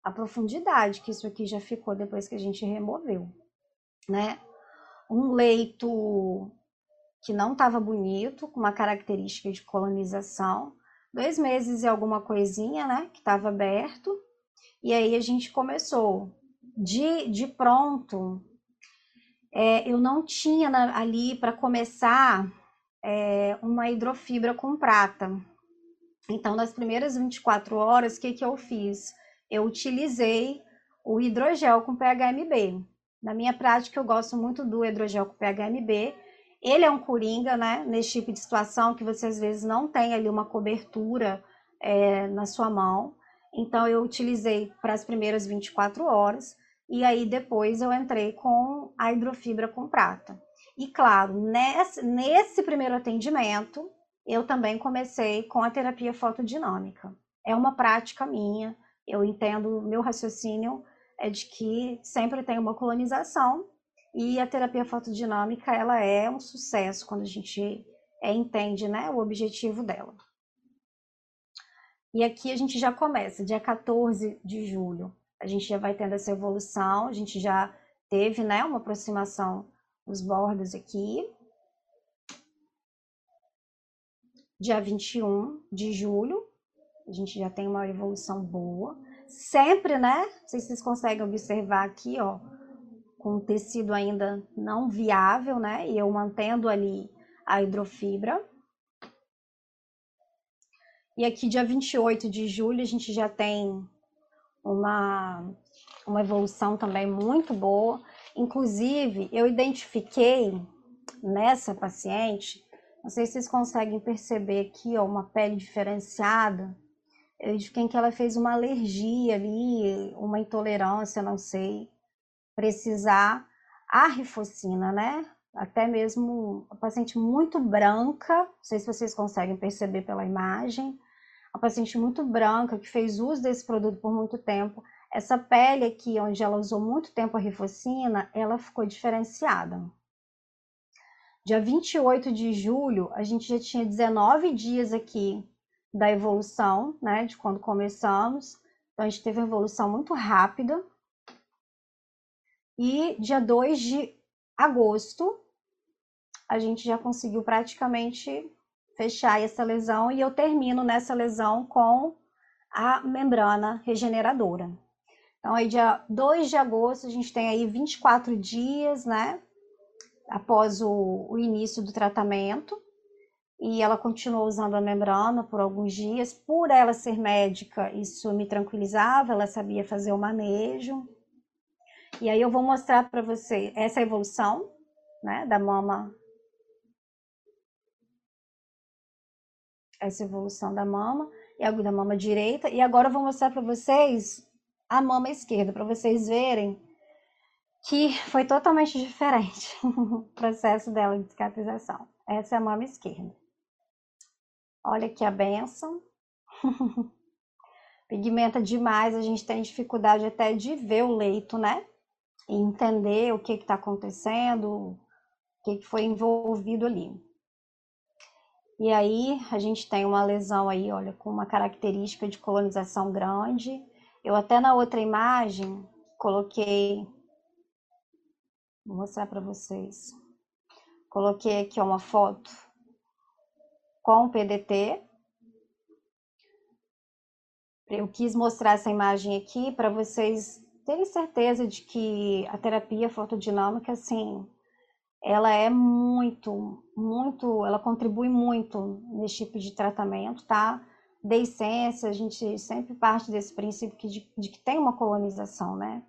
a profundidade que isso aqui já ficou depois que a gente removeu, né? Um leito que não estava bonito, com uma característica de colonização, dois meses e alguma coisinha, né? Que estava aberto, e aí a gente começou. De, de pronto, é, eu não tinha na, ali para começar é, uma hidrofibra com prata. Então, nas primeiras 24 horas, o que, que eu fiz? Eu utilizei o hidrogel com PHMB. Na minha prática, eu gosto muito do hidrogel com PHMB. Ele é um coringa, né? Nesse tipo de situação que você às vezes não tem ali uma cobertura é, na sua mão. Então, eu utilizei para as primeiras 24 horas. E aí, depois, eu entrei com a hidrofibra com prata. E claro, nesse, nesse primeiro atendimento, eu também comecei com a terapia fotodinâmica. É uma prática minha, eu entendo, meu raciocínio é de que sempre tem uma colonização e a terapia fotodinâmica ela é um sucesso quando a gente é, entende né, o objetivo dela. E aqui a gente já começa, dia 14 de julho, a gente já vai tendo essa evolução, a gente já teve né, uma aproximação os bordos aqui. Dia 21 de julho, a gente já tem uma evolução boa. Sempre, né? Não sei se vocês conseguem observar aqui, ó, com tecido ainda não viável, né? E eu mantendo ali a hidrofibra. E aqui, dia 28 de julho, a gente já tem uma, uma evolução também muito boa. Inclusive, eu identifiquei nessa paciente, não sei se vocês conseguem perceber aqui, ó, uma pele diferenciada. Eu identifiquei que ela fez uma alergia ali, uma intolerância, não sei, precisar a rifocina, né? Até mesmo a paciente muito branca, não sei se vocês conseguem perceber pela imagem, a paciente muito branca que fez uso desse produto por muito tempo, essa pele aqui, onde ela usou muito tempo a rifocina, ela ficou diferenciada. Dia 28 de julho, a gente já tinha 19 dias aqui da evolução, né, de quando começamos. Então, a gente teve uma evolução muito rápida. E dia 2 de agosto, a gente já conseguiu praticamente fechar essa lesão e eu termino nessa lesão com a membrana regeneradora. Então, aí, dia 2 de agosto, a gente tem aí 24 dias, né? Após o, o início do tratamento. E ela continuou usando a membrana por alguns dias. Por ela ser médica, isso me tranquilizava, ela sabia fazer o manejo. E aí eu vou mostrar para você essa evolução, né, da mama. Essa evolução da mama e da mama direita. E agora eu vou mostrar para vocês a mama esquerda, para vocês verem que foi totalmente diferente <laughs> o processo dela de cicatrização. Essa é a mama esquerda. Olha aqui a benção. <laughs> pigmenta demais, a gente tem dificuldade até de ver o leito, né? E entender o que está acontecendo, o que, que foi envolvido ali. E aí a gente tem uma lesão aí, olha, com uma característica de colonização grande. Eu até na outra imagem coloquei, vou mostrar para vocês. Coloquei aqui uma foto com o PDT. Eu quis mostrar essa imagem aqui para vocês terem certeza de que a terapia fotodinâmica, assim, ela é muito, muito, ela contribui muito nesse tipo de tratamento, tá? De essência, a gente sempre parte desse princípio que de, de, que tem uma colonização, né?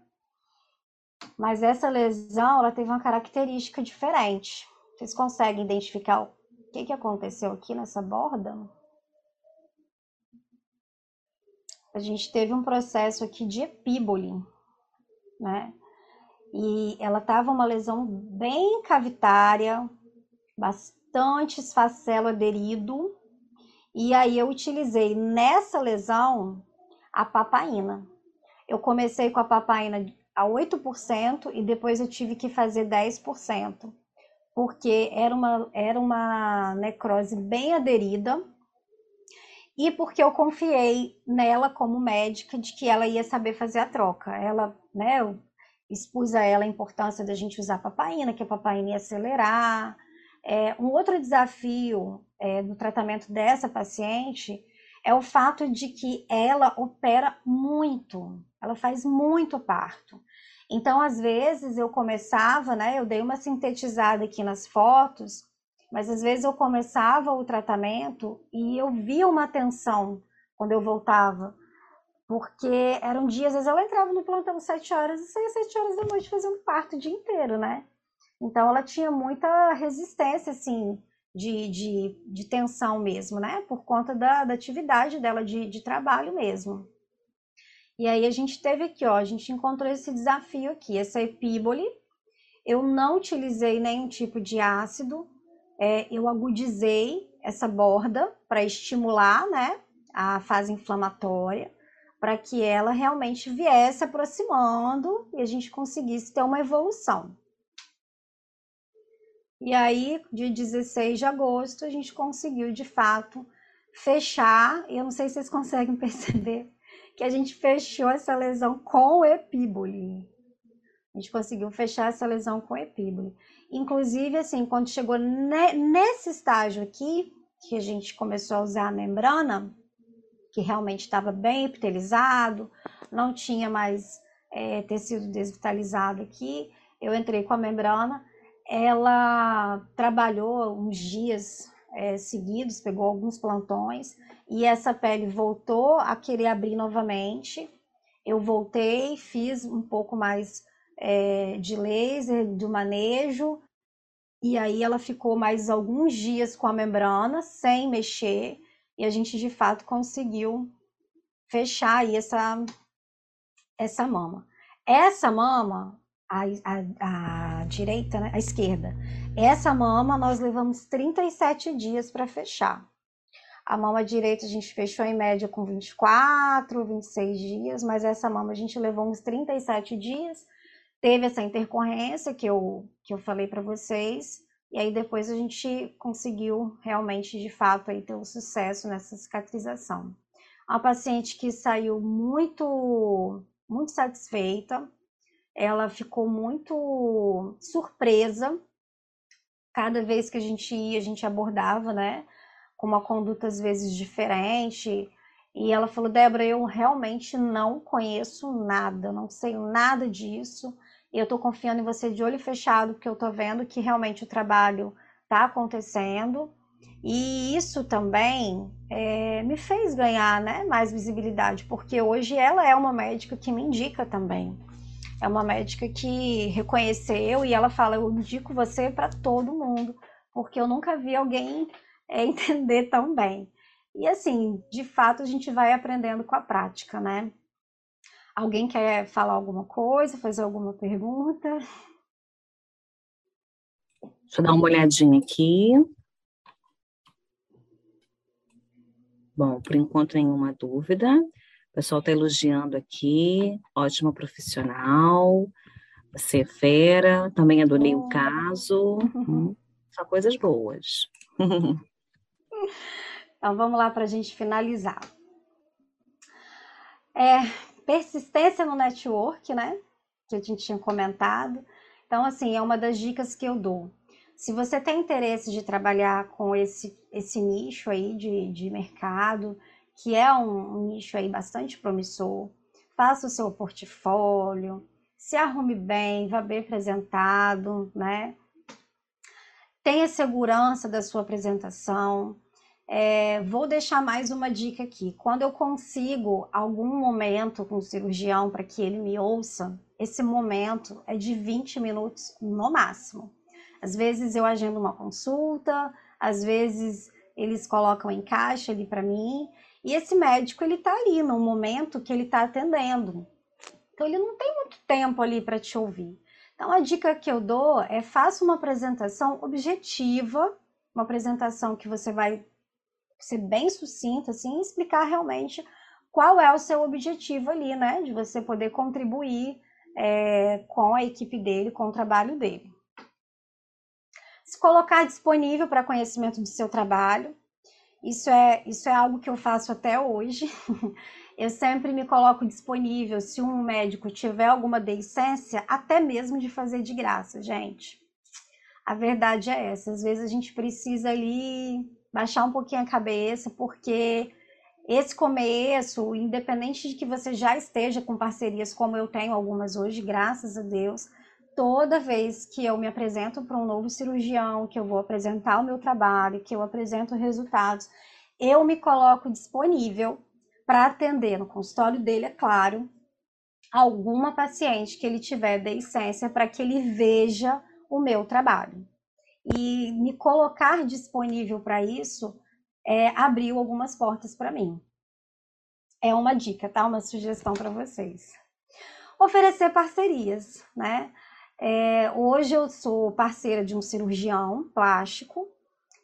Mas essa lesão, ela teve uma característica diferente. Vocês conseguem identificar o que, que aconteceu aqui nessa borda? A gente teve um processo aqui de epíbole, né? E ela estava uma lesão bem cavitária, bastante esfacelo aderido. E aí eu utilizei nessa lesão a papaina. Eu comecei com a papaina a 8% e depois eu tive que fazer 10%, porque era uma, era uma necrose bem aderida e porque eu confiei nela como médica de que ela ia saber fazer a troca. Ela, né, eu expus a ela a importância da gente usar papaina, que a papaina ia acelerar. É, um outro desafio é, do tratamento dessa paciente é o fato de que ela opera muito, ela faz muito parto. Então, às vezes, eu começava, né? Eu dei uma sintetizada aqui nas fotos, mas às vezes eu começava o tratamento e eu via uma tensão quando eu voltava porque eram dias, às vezes ela entrava no plantão sete horas e saía sete horas da noite fazendo parto o dia inteiro, né? Então ela tinha muita resistência, assim, de, de, de tensão mesmo, né? Por conta da, da atividade dela de, de trabalho mesmo. E aí a gente teve aqui, ó, a gente encontrou esse desafio aqui, essa epíbole. Eu não utilizei nenhum tipo de ácido, é, eu agudizei essa borda para estimular, né, a fase inflamatória para que ela realmente viesse aproximando e a gente conseguisse ter uma evolução. E aí, dia 16 de agosto, a gente conseguiu de fato fechar, eu não sei se vocês conseguem <laughs> perceber, que a gente fechou essa lesão com epíbole. A gente conseguiu fechar essa lesão com epíbole. Inclusive, assim, quando chegou nesse estágio aqui, que a gente começou a usar a membrana, que realmente estava bem epitelizado, não tinha mais é, tecido desvitalizado aqui. Eu entrei com a membrana, ela trabalhou uns dias é, seguidos, pegou alguns plantões e essa pele voltou a querer abrir novamente. Eu voltei, fiz um pouco mais é, de laser, do manejo, e aí ela ficou mais alguns dias com a membrana, sem mexer, e a gente de fato conseguiu fechar aí essa, essa mama. Essa mama, a, a, a direita, né? a esquerda, essa mama nós levamos 37 dias para fechar. A mama direita a gente fechou em média com 24, 26 dias, mas essa mama a gente levou uns 37 dias. Teve essa intercorrência que eu, que eu falei para vocês, e aí depois a gente conseguiu realmente, de fato, aí ter um sucesso nessa cicatrização. Uma paciente que saiu muito, muito satisfeita, ela ficou muito surpresa. Cada vez que a gente ia, a gente abordava, né, com uma conduta às vezes diferente. E ela falou: Débora, eu realmente não conheço nada, não sei nada disso. E eu estou confiando em você de olho fechado, porque eu estou vendo que realmente o trabalho está acontecendo. E isso também é, me fez ganhar né, mais visibilidade, porque hoje ela é uma médica que me indica também. É uma médica que reconheceu e ela fala: Eu indico você para todo mundo, porque eu nunca vi alguém é, <laughs> entender tão bem. E assim, de fato, a gente vai aprendendo com a prática, né? Alguém quer falar alguma coisa, fazer alguma pergunta? Deixa eu dar uma olhadinha aqui. Bom, por enquanto nenhuma dúvida. O pessoal está elogiando aqui, ótima profissional, você é fera, também adorei o caso, hum, só coisas boas. <laughs> então vamos lá para a gente finalizar. É, persistência no network, né? Que a gente tinha comentado. Então, assim, é uma das dicas que eu dou. Se você tem interesse de trabalhar com esse, esse nicho aí de, de mercado, que é um, um nicho aí bastante promissor. Faça o seu portfólio, se arrume bem, vá bem apresentado, né? Tenha segurança da sua apresentação. É, vou deixar mais uma dica aqui. Quando eu consigo algum momento com o cirurgião para que ele me ouça, esse momento é de 20 minutos no máximo. Às vezes eu agendo uma consulta, às vezes eles colocam em caixa ali para mim e esse médico, ele está ali no momento que ele está atendendo. Então, ele não tem muito tempo ali para te ouvir. Então, a dica que eu dou é faça uma apresentação objetiva, uma apresentação que você vai ser bem sucinta, assim, explicar realmente qual é o seu objetivo ali, né? De você poder contribuir é, com a equipe dele, com o trabalho dele. Se colocar disponível para conhecimento do seu trabalho, isso é, isso é algo que eu faço até hoje. <laughs> Eu sempre me coloco disponível se um médico tiver alguma deiscência, até mesmo de fazer de graça, gente. A verdade é essa. Às vezes a gente precisa ali baixar um pouquinho a cabeça, porque esse começo, independente de que você já esteja com parcerias como eu tenho algumas hoje, graças a Deus, toda vez que eu me apresento para um novo cirurgião, que eu vou apresentar o meu trabalho, que eu apresento resultados, eu me coloco disponível para atender no consultório dele, é claro, alguma paciente que ele tiver deiscência para que ele veja o meu trabalho. E me colocar disponível para isso é, abriu algumas portas para mim. É uma dica, tá? Uma sugestão para vocês. Oferecer parcerias, né? É, hoje eu sou parceira de um cirurgião plástico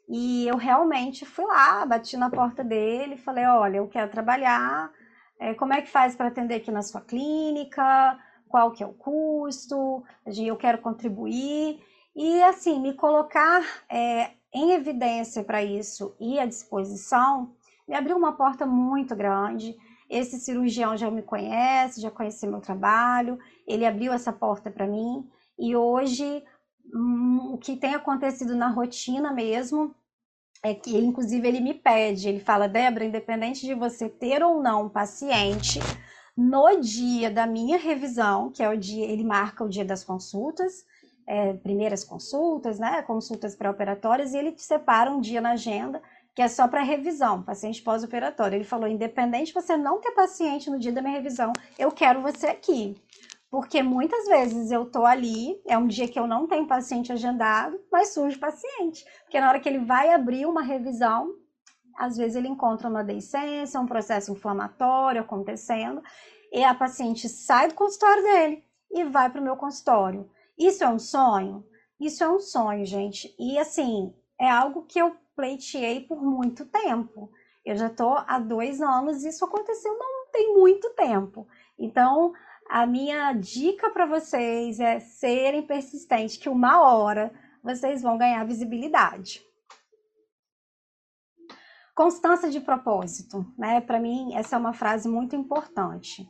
e eu realmente fui lá, bati na porta dele, falei: olha, eu quero trabalhar, é, como é que faz para atender aqui na sua clínica? Qual que é o custo? Eu quero contribuir e assim me colocar é, em evidência para isso e à disposição me abriu uma porta muito grande. Esse cirurgião já me conhece, já conhece meu trabalho, ele abriu essa porta para mim. E hoje, hum, o que tem acontecido na rotina mesmo é que inclusive, ele me pede, ele fala, Débora, independente de você ter ou não um paciente, no dia da minha revisão, que é o dia, ele marca o dia das consultas, é, primeiras consultas, né, consultas pré-operatórias, e ele separa um dia na agenda que é só para revisão, paciente pós-operatório. Ele falou, independente de você não ter paciente no dia da minha revisão, eu quero você aqui. Porque muitas vezes eu tô ali, é um dia que eu não tenho paciente agendado, mas surge paciente. Porque na hora que ele vai abrir uma revisão, às vezes ele encontra uma deiscência, um processo inflamatório acontecendo, e a paciente sai do consultório dele e vai para o meu consultório. Isso é um sonho? Isso é um sonho, gente. E assim, é algo que eu pleiteei por muito tempo. Eu já estou há dois anos e isso aconteceu não tem muito tempo. Então, a minha dica para vocês é serem persistentes, que uma hora vocês vão ganhar visibilidade. Constância de propósito, né? Para mim, essa é uma frase muito importante.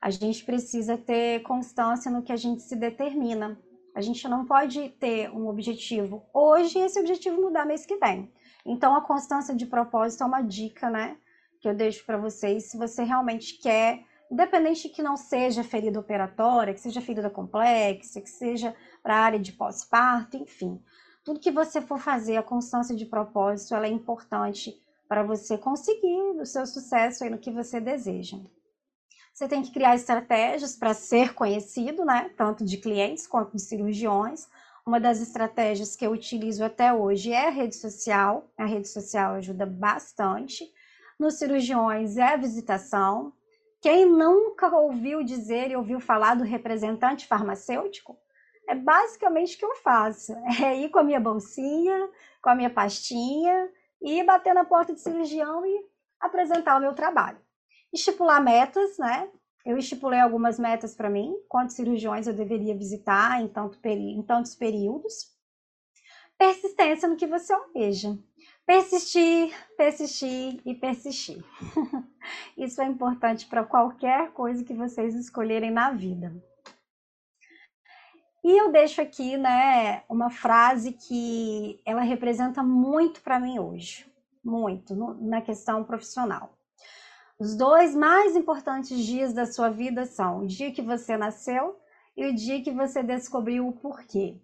A gente precisa ter constância no que a gente se determina. A gente não pode ter um objetivo hoje e esse objetivo mudar mês que vem. Então, a constância de propósito é uma dica, né? Que eu deixo para vocês. Se você realmente quer independente que não seja ferida operatória, que seja ferida complexa, que seja para área de pós-parto, enfim. Tudo que você for fazer, a constância de propósito, ela é importante para você conseguir o seu sucesso aí no que você deseja. Você tem que criar estratégias para ser conhecido, né? Tanto de clientes quanto de cirurgiões. Uma das estratégias que eu utilizo até hoje é a rede social. A rede social ajuda bastante. Nos cirurgiões é a visitação, quem nunca ouviu dizer e ouviu falar do representante farmacêutico? É basicamente o que eu faço. É ir com a minha bolsinha, com a minha pastinha e bater na porta de cirurgião e apresentar o meu trabalho. estipular metas, né? Eu estipulei algumas metas para mim, quantos cirurgiões eu deveria visitar em, tanto em tantos períodos. Persistência no que você almeja. Persistir, persistir e persistir. <laughs> Isso é importante para qualquer coisa que vocês escolherem na vida. E eu deixo aqui, né, uma frase que ela representa muito para mim hoje, muito no, na questão profissional. Os dois mais importantes dias da sua vida são o dia que você nasceu e o dia que você descobriu o porquê.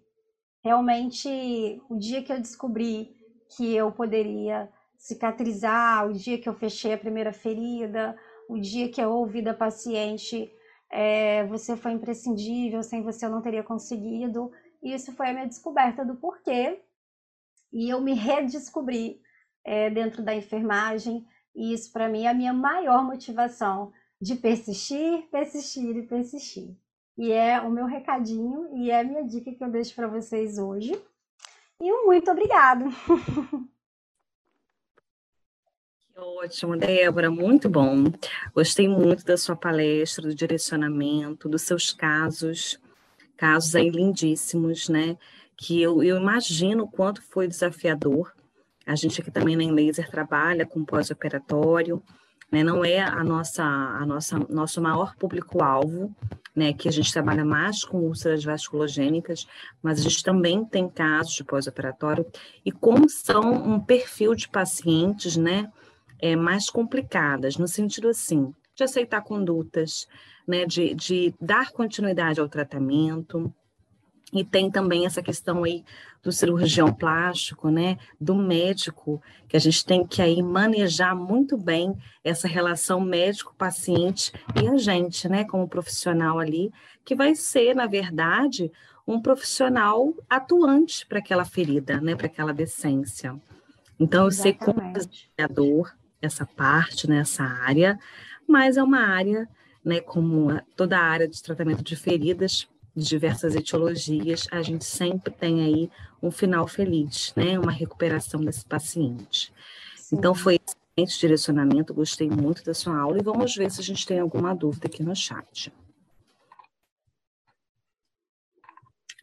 Realmente, o dia que eu descobri que eu poderia cicatrizar, o dia que eu fechei a primeira ferida, o dia que eu ouvi da paciente, é, você foi imprescindível, sem você eu não teria conseguido. E isso foi a minha descoberta do porquê. E eu me redescobri é, dentro da enfermagem, e isso, para mim, é a minha maior motivação de persistir, persistir e persistir. E é o meu recadinho e é a minha dica que eu deixo para vocês hoje. E um muito obrigado. Ótimo, Débora, muito bom. Gostei muito da sua palestra, do direcionamento, dos seus casos, casos aí lindíssimos, né? Que eu, eu imagino o quanto foi desafiador a gente aqui também na Laser trabalha com pós-operatório, né? Não é a nossa, a nossa, nosso maior público-alvo, né? Que a gente trabalha mais com úlceras vasculogênicas, mas a gente também tem casos de pós-operatório e como são um perfil de pacientes, né? É, mais complicadas, no sentido assim, de aceitar condutas, né? De, de dar continuidade ao tratamento, e tem também essa questão aí do cirurgião plástico, né, do médico, que a gente tem que aí manejar muito bem essa relação médico-paciente e a gente, né, como profissional ali, que vai ser, na verdade, um profissional atuante para aquela ferida, né, para aquela decência. Então, eu sei como é dor essa parte, nessa né, área, mas é uma área, né, como toda a área de tratamento de feridas, de diversas etiologias, a gente sempre tem aí um final feliz, né? Uma recuperação desse paciente. Sim. Então, foi excelente direcionamento, gostei muito da sua aula e vamos ver se a gente tem alguma dúvida aqui no chat.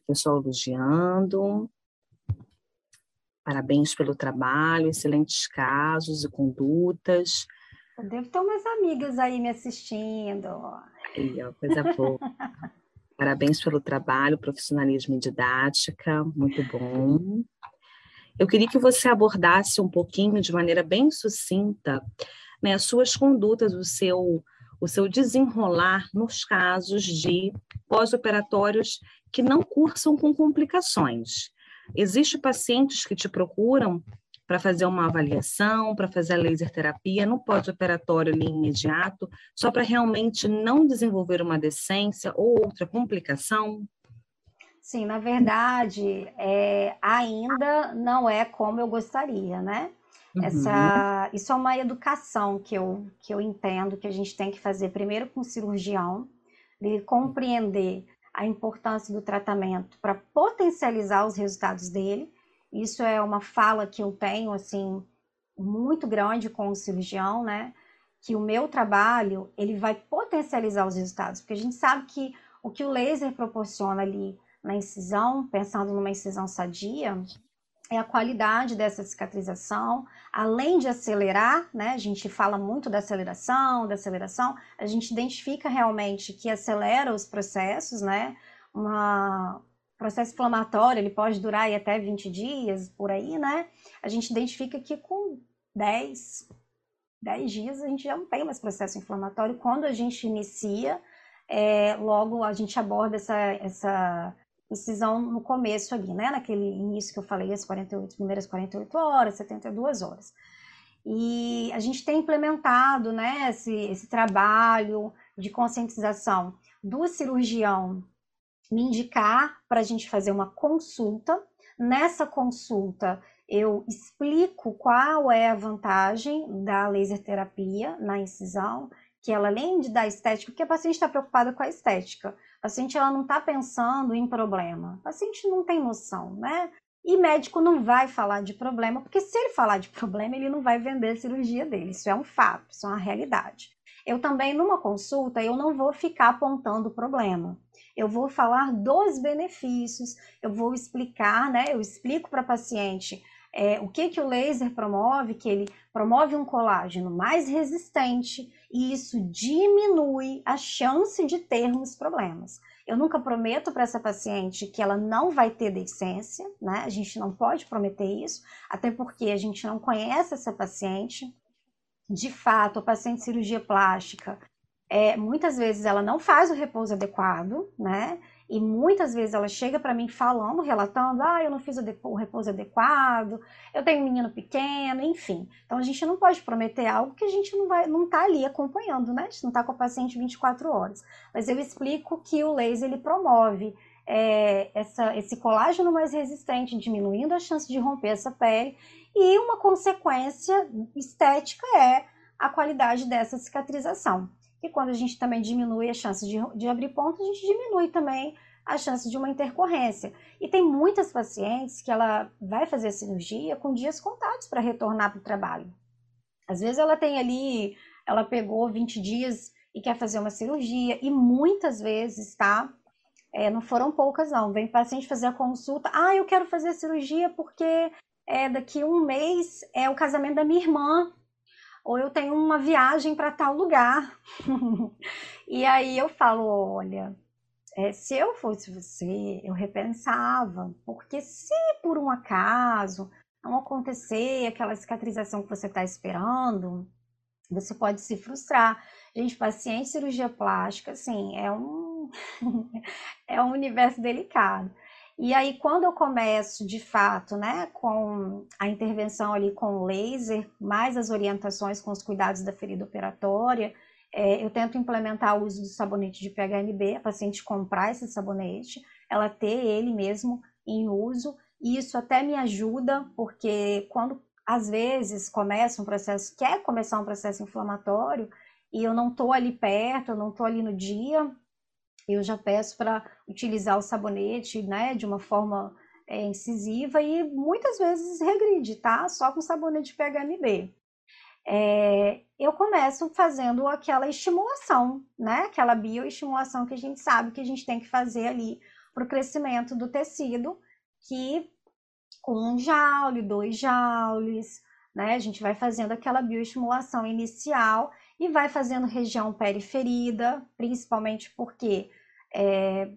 Pessoal elogiando. Parabéns pelo trabalho, excelentes casos e condutas. Eu devo ter umas amigas aí me assistindo. Aí, ó, coisa boa. <laughs> Parabéns pelo trabalho, profissionalismo e didática, muito bom. Eu queria que você abordasse um pouquinho, de maneira bem sucinta, né, as suas condutas, o seu, o seu desenrolar nos casos de pós-operatórios que não cursam com complicações. Existem pacientes que te procuram para fazer uma avaliação, para fazer a laser terapia no pós-operatório ali imediato, só para realmente não desenvolver uma decência ou outra complicação? Sim, na verdade, é, ainda não é como eu gostaria, né? Uhum. Essa, isso é uma educação que eu, que eu entendo que a gente tem que fazer primeiro com o cirurgião, de compreender a importância do tratamento para potencializar os resultados dele isso é uma fala que eu tenho, assim, muito grande com o cirurgião, né? Que o meu trabalho, ele vai potencializar os resultados, porque a gente sabe que o que o laser proporciona ali na incisão, pensando numa incisão sadia, é a qualidade dessa cicatrização, além de acelerar, né? A gente fala muito da aceleração, da aceleração, a gente identifica realmente que acelera os processos, né? Uma, processo inflamatório, ele pode durar até 20 dias, por aí, né? A gente identifica que com 10, 10 dias a gente já não tem mais processo inflamatório. Quando a gente inicia, é, logo a gente aborda essa, essa decisão no começo ali, né? Naquele início que eu falei, as 48, primeiras 48 horas, 72 horas. E a gente tem implementado, né, esse, esse trabalho de conscientização do cirurgião me indicar para a gente fazer uma consulta. Nessa consulta, eu explico qual é a vantagem da laser terapia na incisão, que ela além de dar estética, porque a paciente está preocupada com a estética, a paciente ela não está pensando em problema, a paciente não tem noção, né? E médico não vai falar de problema, porque se ele falar de problema, ele não vai vender a cirurgia dele. Isso é um fato, isso é uma realidade. eu também, numa consulta, eu não vou ficar apontando o problema. Eu vou falar dos benefícios, eu vou explicar, né? Eu explico para a paciente é, o que, que o laser promove, que ele promove um colágeno mais resistente e isso diminui a chance de termos problemas. Eu nunca prometo para essa paciente que ela não vai ter deficiência, né? A gente não pode prometer isso, até porque a gente não conhece essa paciente. De fato, a paciente de cirurgia plástica, é, muitas vezes ela não faz o repouso adequado, né? E muitas vezes ela chega para mim falando, relatando, ah, eu não fiz o, repouso adequado, eu tenho um menino pequeno, enfim. Então a gente não pode prometer algo que a gente não vai, não está ali acompanhando, né? A gente não está com o paciente 24 horas. Mas eu explico que o laser ele promove é, essa, esse colágeno mais resistente, diminuindo a chance de romper essa pele, e uma consequência estética é a qualidade dessa cicatrização. E quando a gente também diminui a chance de, de abrir ponto, a gente diminui também a chance de uma intercorrência. E tem muitas pacientes que ela vai fazer a cirurgia com dias contados para retornar para o trabalho. Às vezes ela tem ali, ela pegou 20 dias e quer fazer uma cirurgia, e muitas vezes, tá? É, não foram poucas, não. Vem paciente fazer a consulta, ah, eu quero fazer a cirurgia porque é, daqui um mês é o casamento da minha irmã ou eu tenho uma viagem para tal lugar. <laughs> e aí eu falo, olha, é, se eu fosse você, eu repensava, porque se por um acaso não acontecer aquela cicatrização que você está esperando, você pode se frustrar. Gente, paciente cirurgia plástica, assim, é um, <laughs> é um universo delicado. E aí, quando eu começo, de fato, né, com a intervenção ali com o laser, mais as orientações com os cuidados da ferida operatória, é, eu tento implementar o uso do sabonete de PHMB, a paciente comprar esse sabonete, ela ter ele mesmo em uso, e isso até me ajuda, porque quando às vezes começa um processo, quer começar um processo inflamatório, e eu não estou ali perto, eu não estou ali no dia, eu já peço para utilizar o sabonete, né, de uma forma é, incisiva e muitas vezes regride, tá? Só com sabonete PHMB. É, eu começo fazendo aquela estimulação, né? Aquela bioestimulação que a gente sabe que a gente tem que fazer ali para o crescimento do tecido, que com um joule, dois joules, né? A gente vai fazendo aquela bioestimulação inicial e vai fazendo região periferida, principalmente porque é,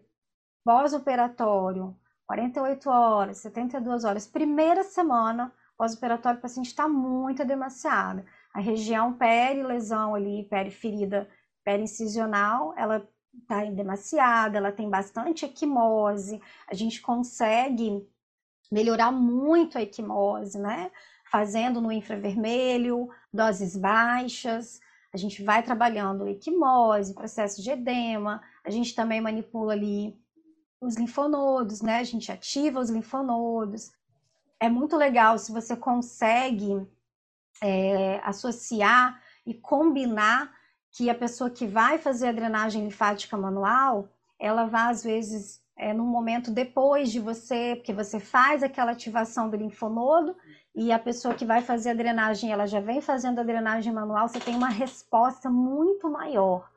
pós-operatório, 48 horas, 72 horas, primeira semana pós-operatório, o paciente está muito edemaciado. A região peri-lesão ali, peri-ferida, peri-incisional, ela está edemaciada, ela tem bastante equimose, a gente consegue melhorar muito a equimose, né? Fazendo no infravermelho, doses baixas, a gente vai trabalhando equimose, processo de edema, a gente também manipula ali os linfonodos, né? A gente ativa os linfonodos. É muito legal se você consegue é, associar e combinar que a pessoa que vai fazer a drenagem linfática manual, ela vai às vezes é, num momento depois de você, porque você faz aquela ativação do linfonodo e a pessoa que vai fazer a drenagem, ela já vem fazendo a drenagem manual, você tem uma resposta muito maior.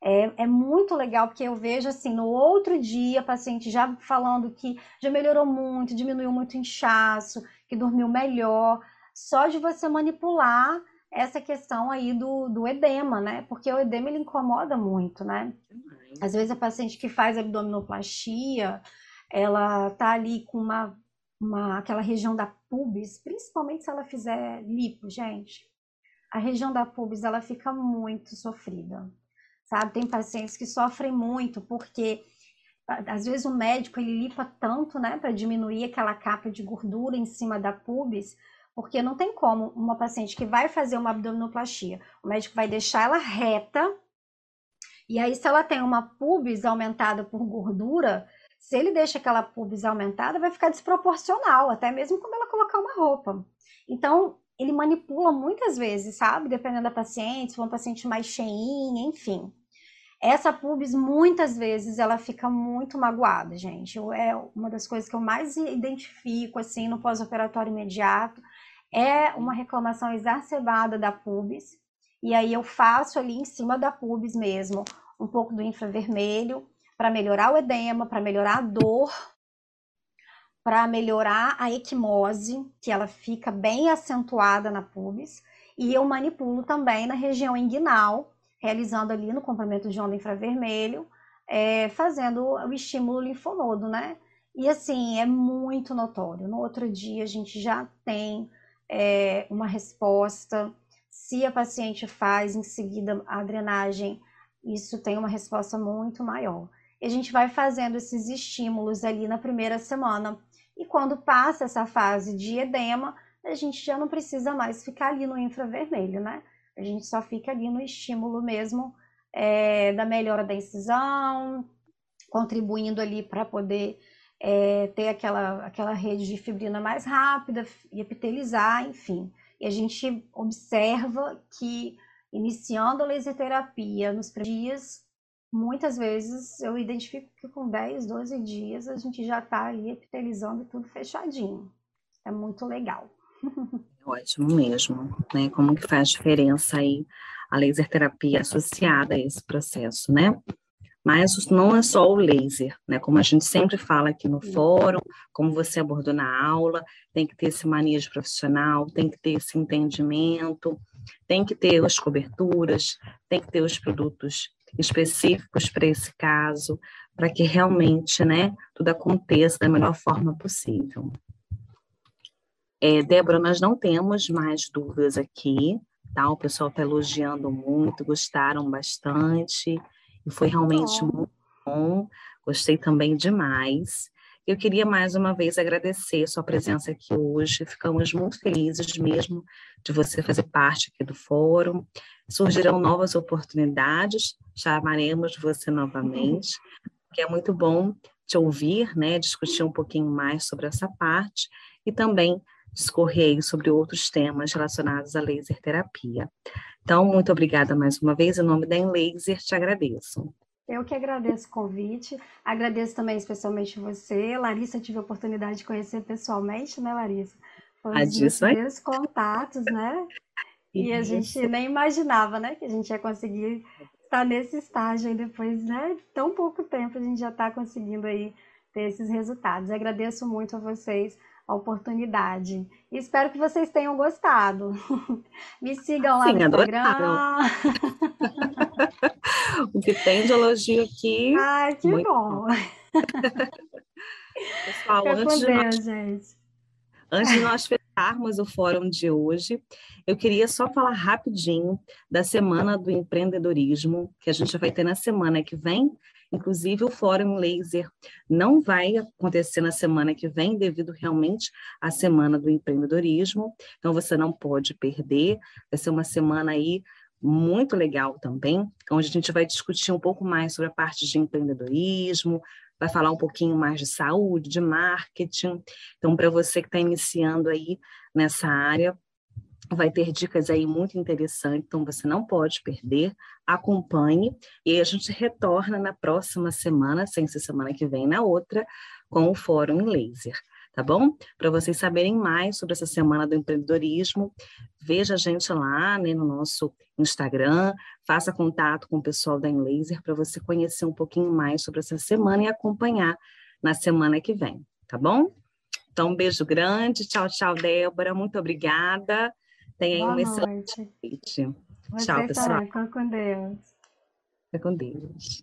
É, é, muito legal, porque eu vejo assim, no outro dia, a paciente já falando que já melhorou muito, diminuiu muito o inchaço, que dormiu melhor, só de você manipular essa questão aí do, do edema, né? Porque o edema ele incomoda muito, né? Às vezes a paciente que faz abdominoplastia, ela tá ali com uma uma, aquela região da pubis, principalmente se ela fizer lipo, gente. A região da pubis, ela fica muito sofrida, sabe? Tem pacientes que sofrem muito porque às vezes o médico ele lipa tanto, né, para diminuir aquela capa de gordura em cima da pubis, porque não tem como uma paciente que vai fazer uma abdominoplastia, o médico vai deixar ela reta, e aí se ela tem uma pubis aumentada por gordura, se ele deixa aquela pubis aumentada, vai ficar desproporcional, até mesmo quando ela colocar uma roupa. Então, ele manipula muitas vezes, sabe? Dependendo da paciente, se for uma paciente mais cheinha, enfim. Essa pubis, muitas vezes, ela fica muito magoada, gente. É uma das coisas que eu mais identifico, assim, no pós-operatório imediato, é uma reclamação exacerbada da pubis. E aí eu faço ali em cima da pubis mesmo um pouco do infravermelho para melhorar o edema, para melhorar a dor, para melhorar a equimose, que ela fica bem acentuada na pubis. E eu manipulo também na região inguinal, realizando ali no comprimento de onda infravermelho, é, fazendo o estímulo linfonodo, né? E assim, é muito notório. No outro dia a gente já tem é, uma resposta. Se a paciente faz em seguida a drenagem, isso tem uma resposta muito maior. E a gente vai fazendo esses estímulos ali na primeira semana. E quando passa essa fase de edema, a gente já não precisa mais ficar ali no infravermelho, né? A gente só fica ali no estímulo mesmo é, da melhora da incisão, contribuindo ali para poder é, ter aquela, aquela rede de fibrina mais rápida e epitelizar, enfim. E a gente observa que iniciando a laser terapia nos dias, muitas vezes eu identifico que com 10, 12 dias a gente já está ali epitelizando tudo fechadinho. É muito legal. <laughs> Ótimo mesmo, né? Como que faz diferença aí a laser terapia associada a esse processo, né? Mas não é só o laser, né? Como a gente sempre fala aqui no fórum, como você abordou na aula, tem que ter esse manejo profissional, tem que ter esse entendimento, tem que ter as coberturas, tem que ter os produtos específicos para esse caso, para que realmente, né, tudo aconteça da melhor forma possível. É, Débora, nós não temos mais dúvidas aqui, tá? O pessoal está elogiando muito, gostaram bastante. E foi realmente muito bom. Gostei também demais. Eu queria mais uma vez agradecer sua presença aqui hoje. Ficamos muito felizes mesmo de você fazer parte aqui do fórum. Surgirão novas oportunidades, chamaremos você novamente, que é muito bom te ouvir, né, discutir um pouquinho mais sobre essa parte e também discorrer sobre outros temas relacionados à laser terapia. Então, muito obrigada mais uma vez. Em nome da Enlaser, te agradeço. Eu que agradeço o convite, agradeço também especialmente você. Larissa, tive a oportunidade de conhecer pessoalmente, né, Larissa? Foi um dos primeiros contatos, né? <laughs> E a gente nem imaginava, né, que a gente ia conseguir estar nesse estágio aí depois, né? Tão pouco tempo a gente já está conseguindo aí ter esses resultados. agradeço muito a vocês a oportunidade. E espero que vocês tenham gostado. <laughs> Me sigam lá Sim, no Instagram. <laughs> o que tem de elogio aqui. Ai, que bom. bom. <laughs> Pessoal, Fica antes, de Deus, nós, gente. Antes de nós fecharmos o fórum de hoje, eu queria só falar rapidinho da Semana do Empreendedorismo, que a gente vai ter na semana que vem, Inclusive, o Fórum Laser não vai acontecer na semana que vem, devido realmente à Semana do Empreendedorismo. Então, você não pode perder. Vai ser uma semana aí muito legal também, onde a gente vai discutir um pouco mais sobre a parte de empreendedorismo, vai falar um pouquinho mais de saúde, de marketing. Então, para você que está iniciando aí nessa área, vai ter dicas aí muito interessantes, então você não pode perder, acompanhe, e a gente retorna na próxima semana, sem ser semana que vem, na outra, com o Fórum Laser, tá bom? Para vocês saberem mais sobre essa Semana do Empreendedorismo, veja a gente lá né, no nosso Instagram, faça contato com o pessoal da Enlaser para você conhecer um pouquinho mais sobre essa semana e acompanhar na semana que vem, tá bom? Então, um beijo grande, tchau, tchau, Débora, muito obrigada. Tenha Boa um excelente noite. Tchau, pessoal. Fica com Deus. Fica com Deus.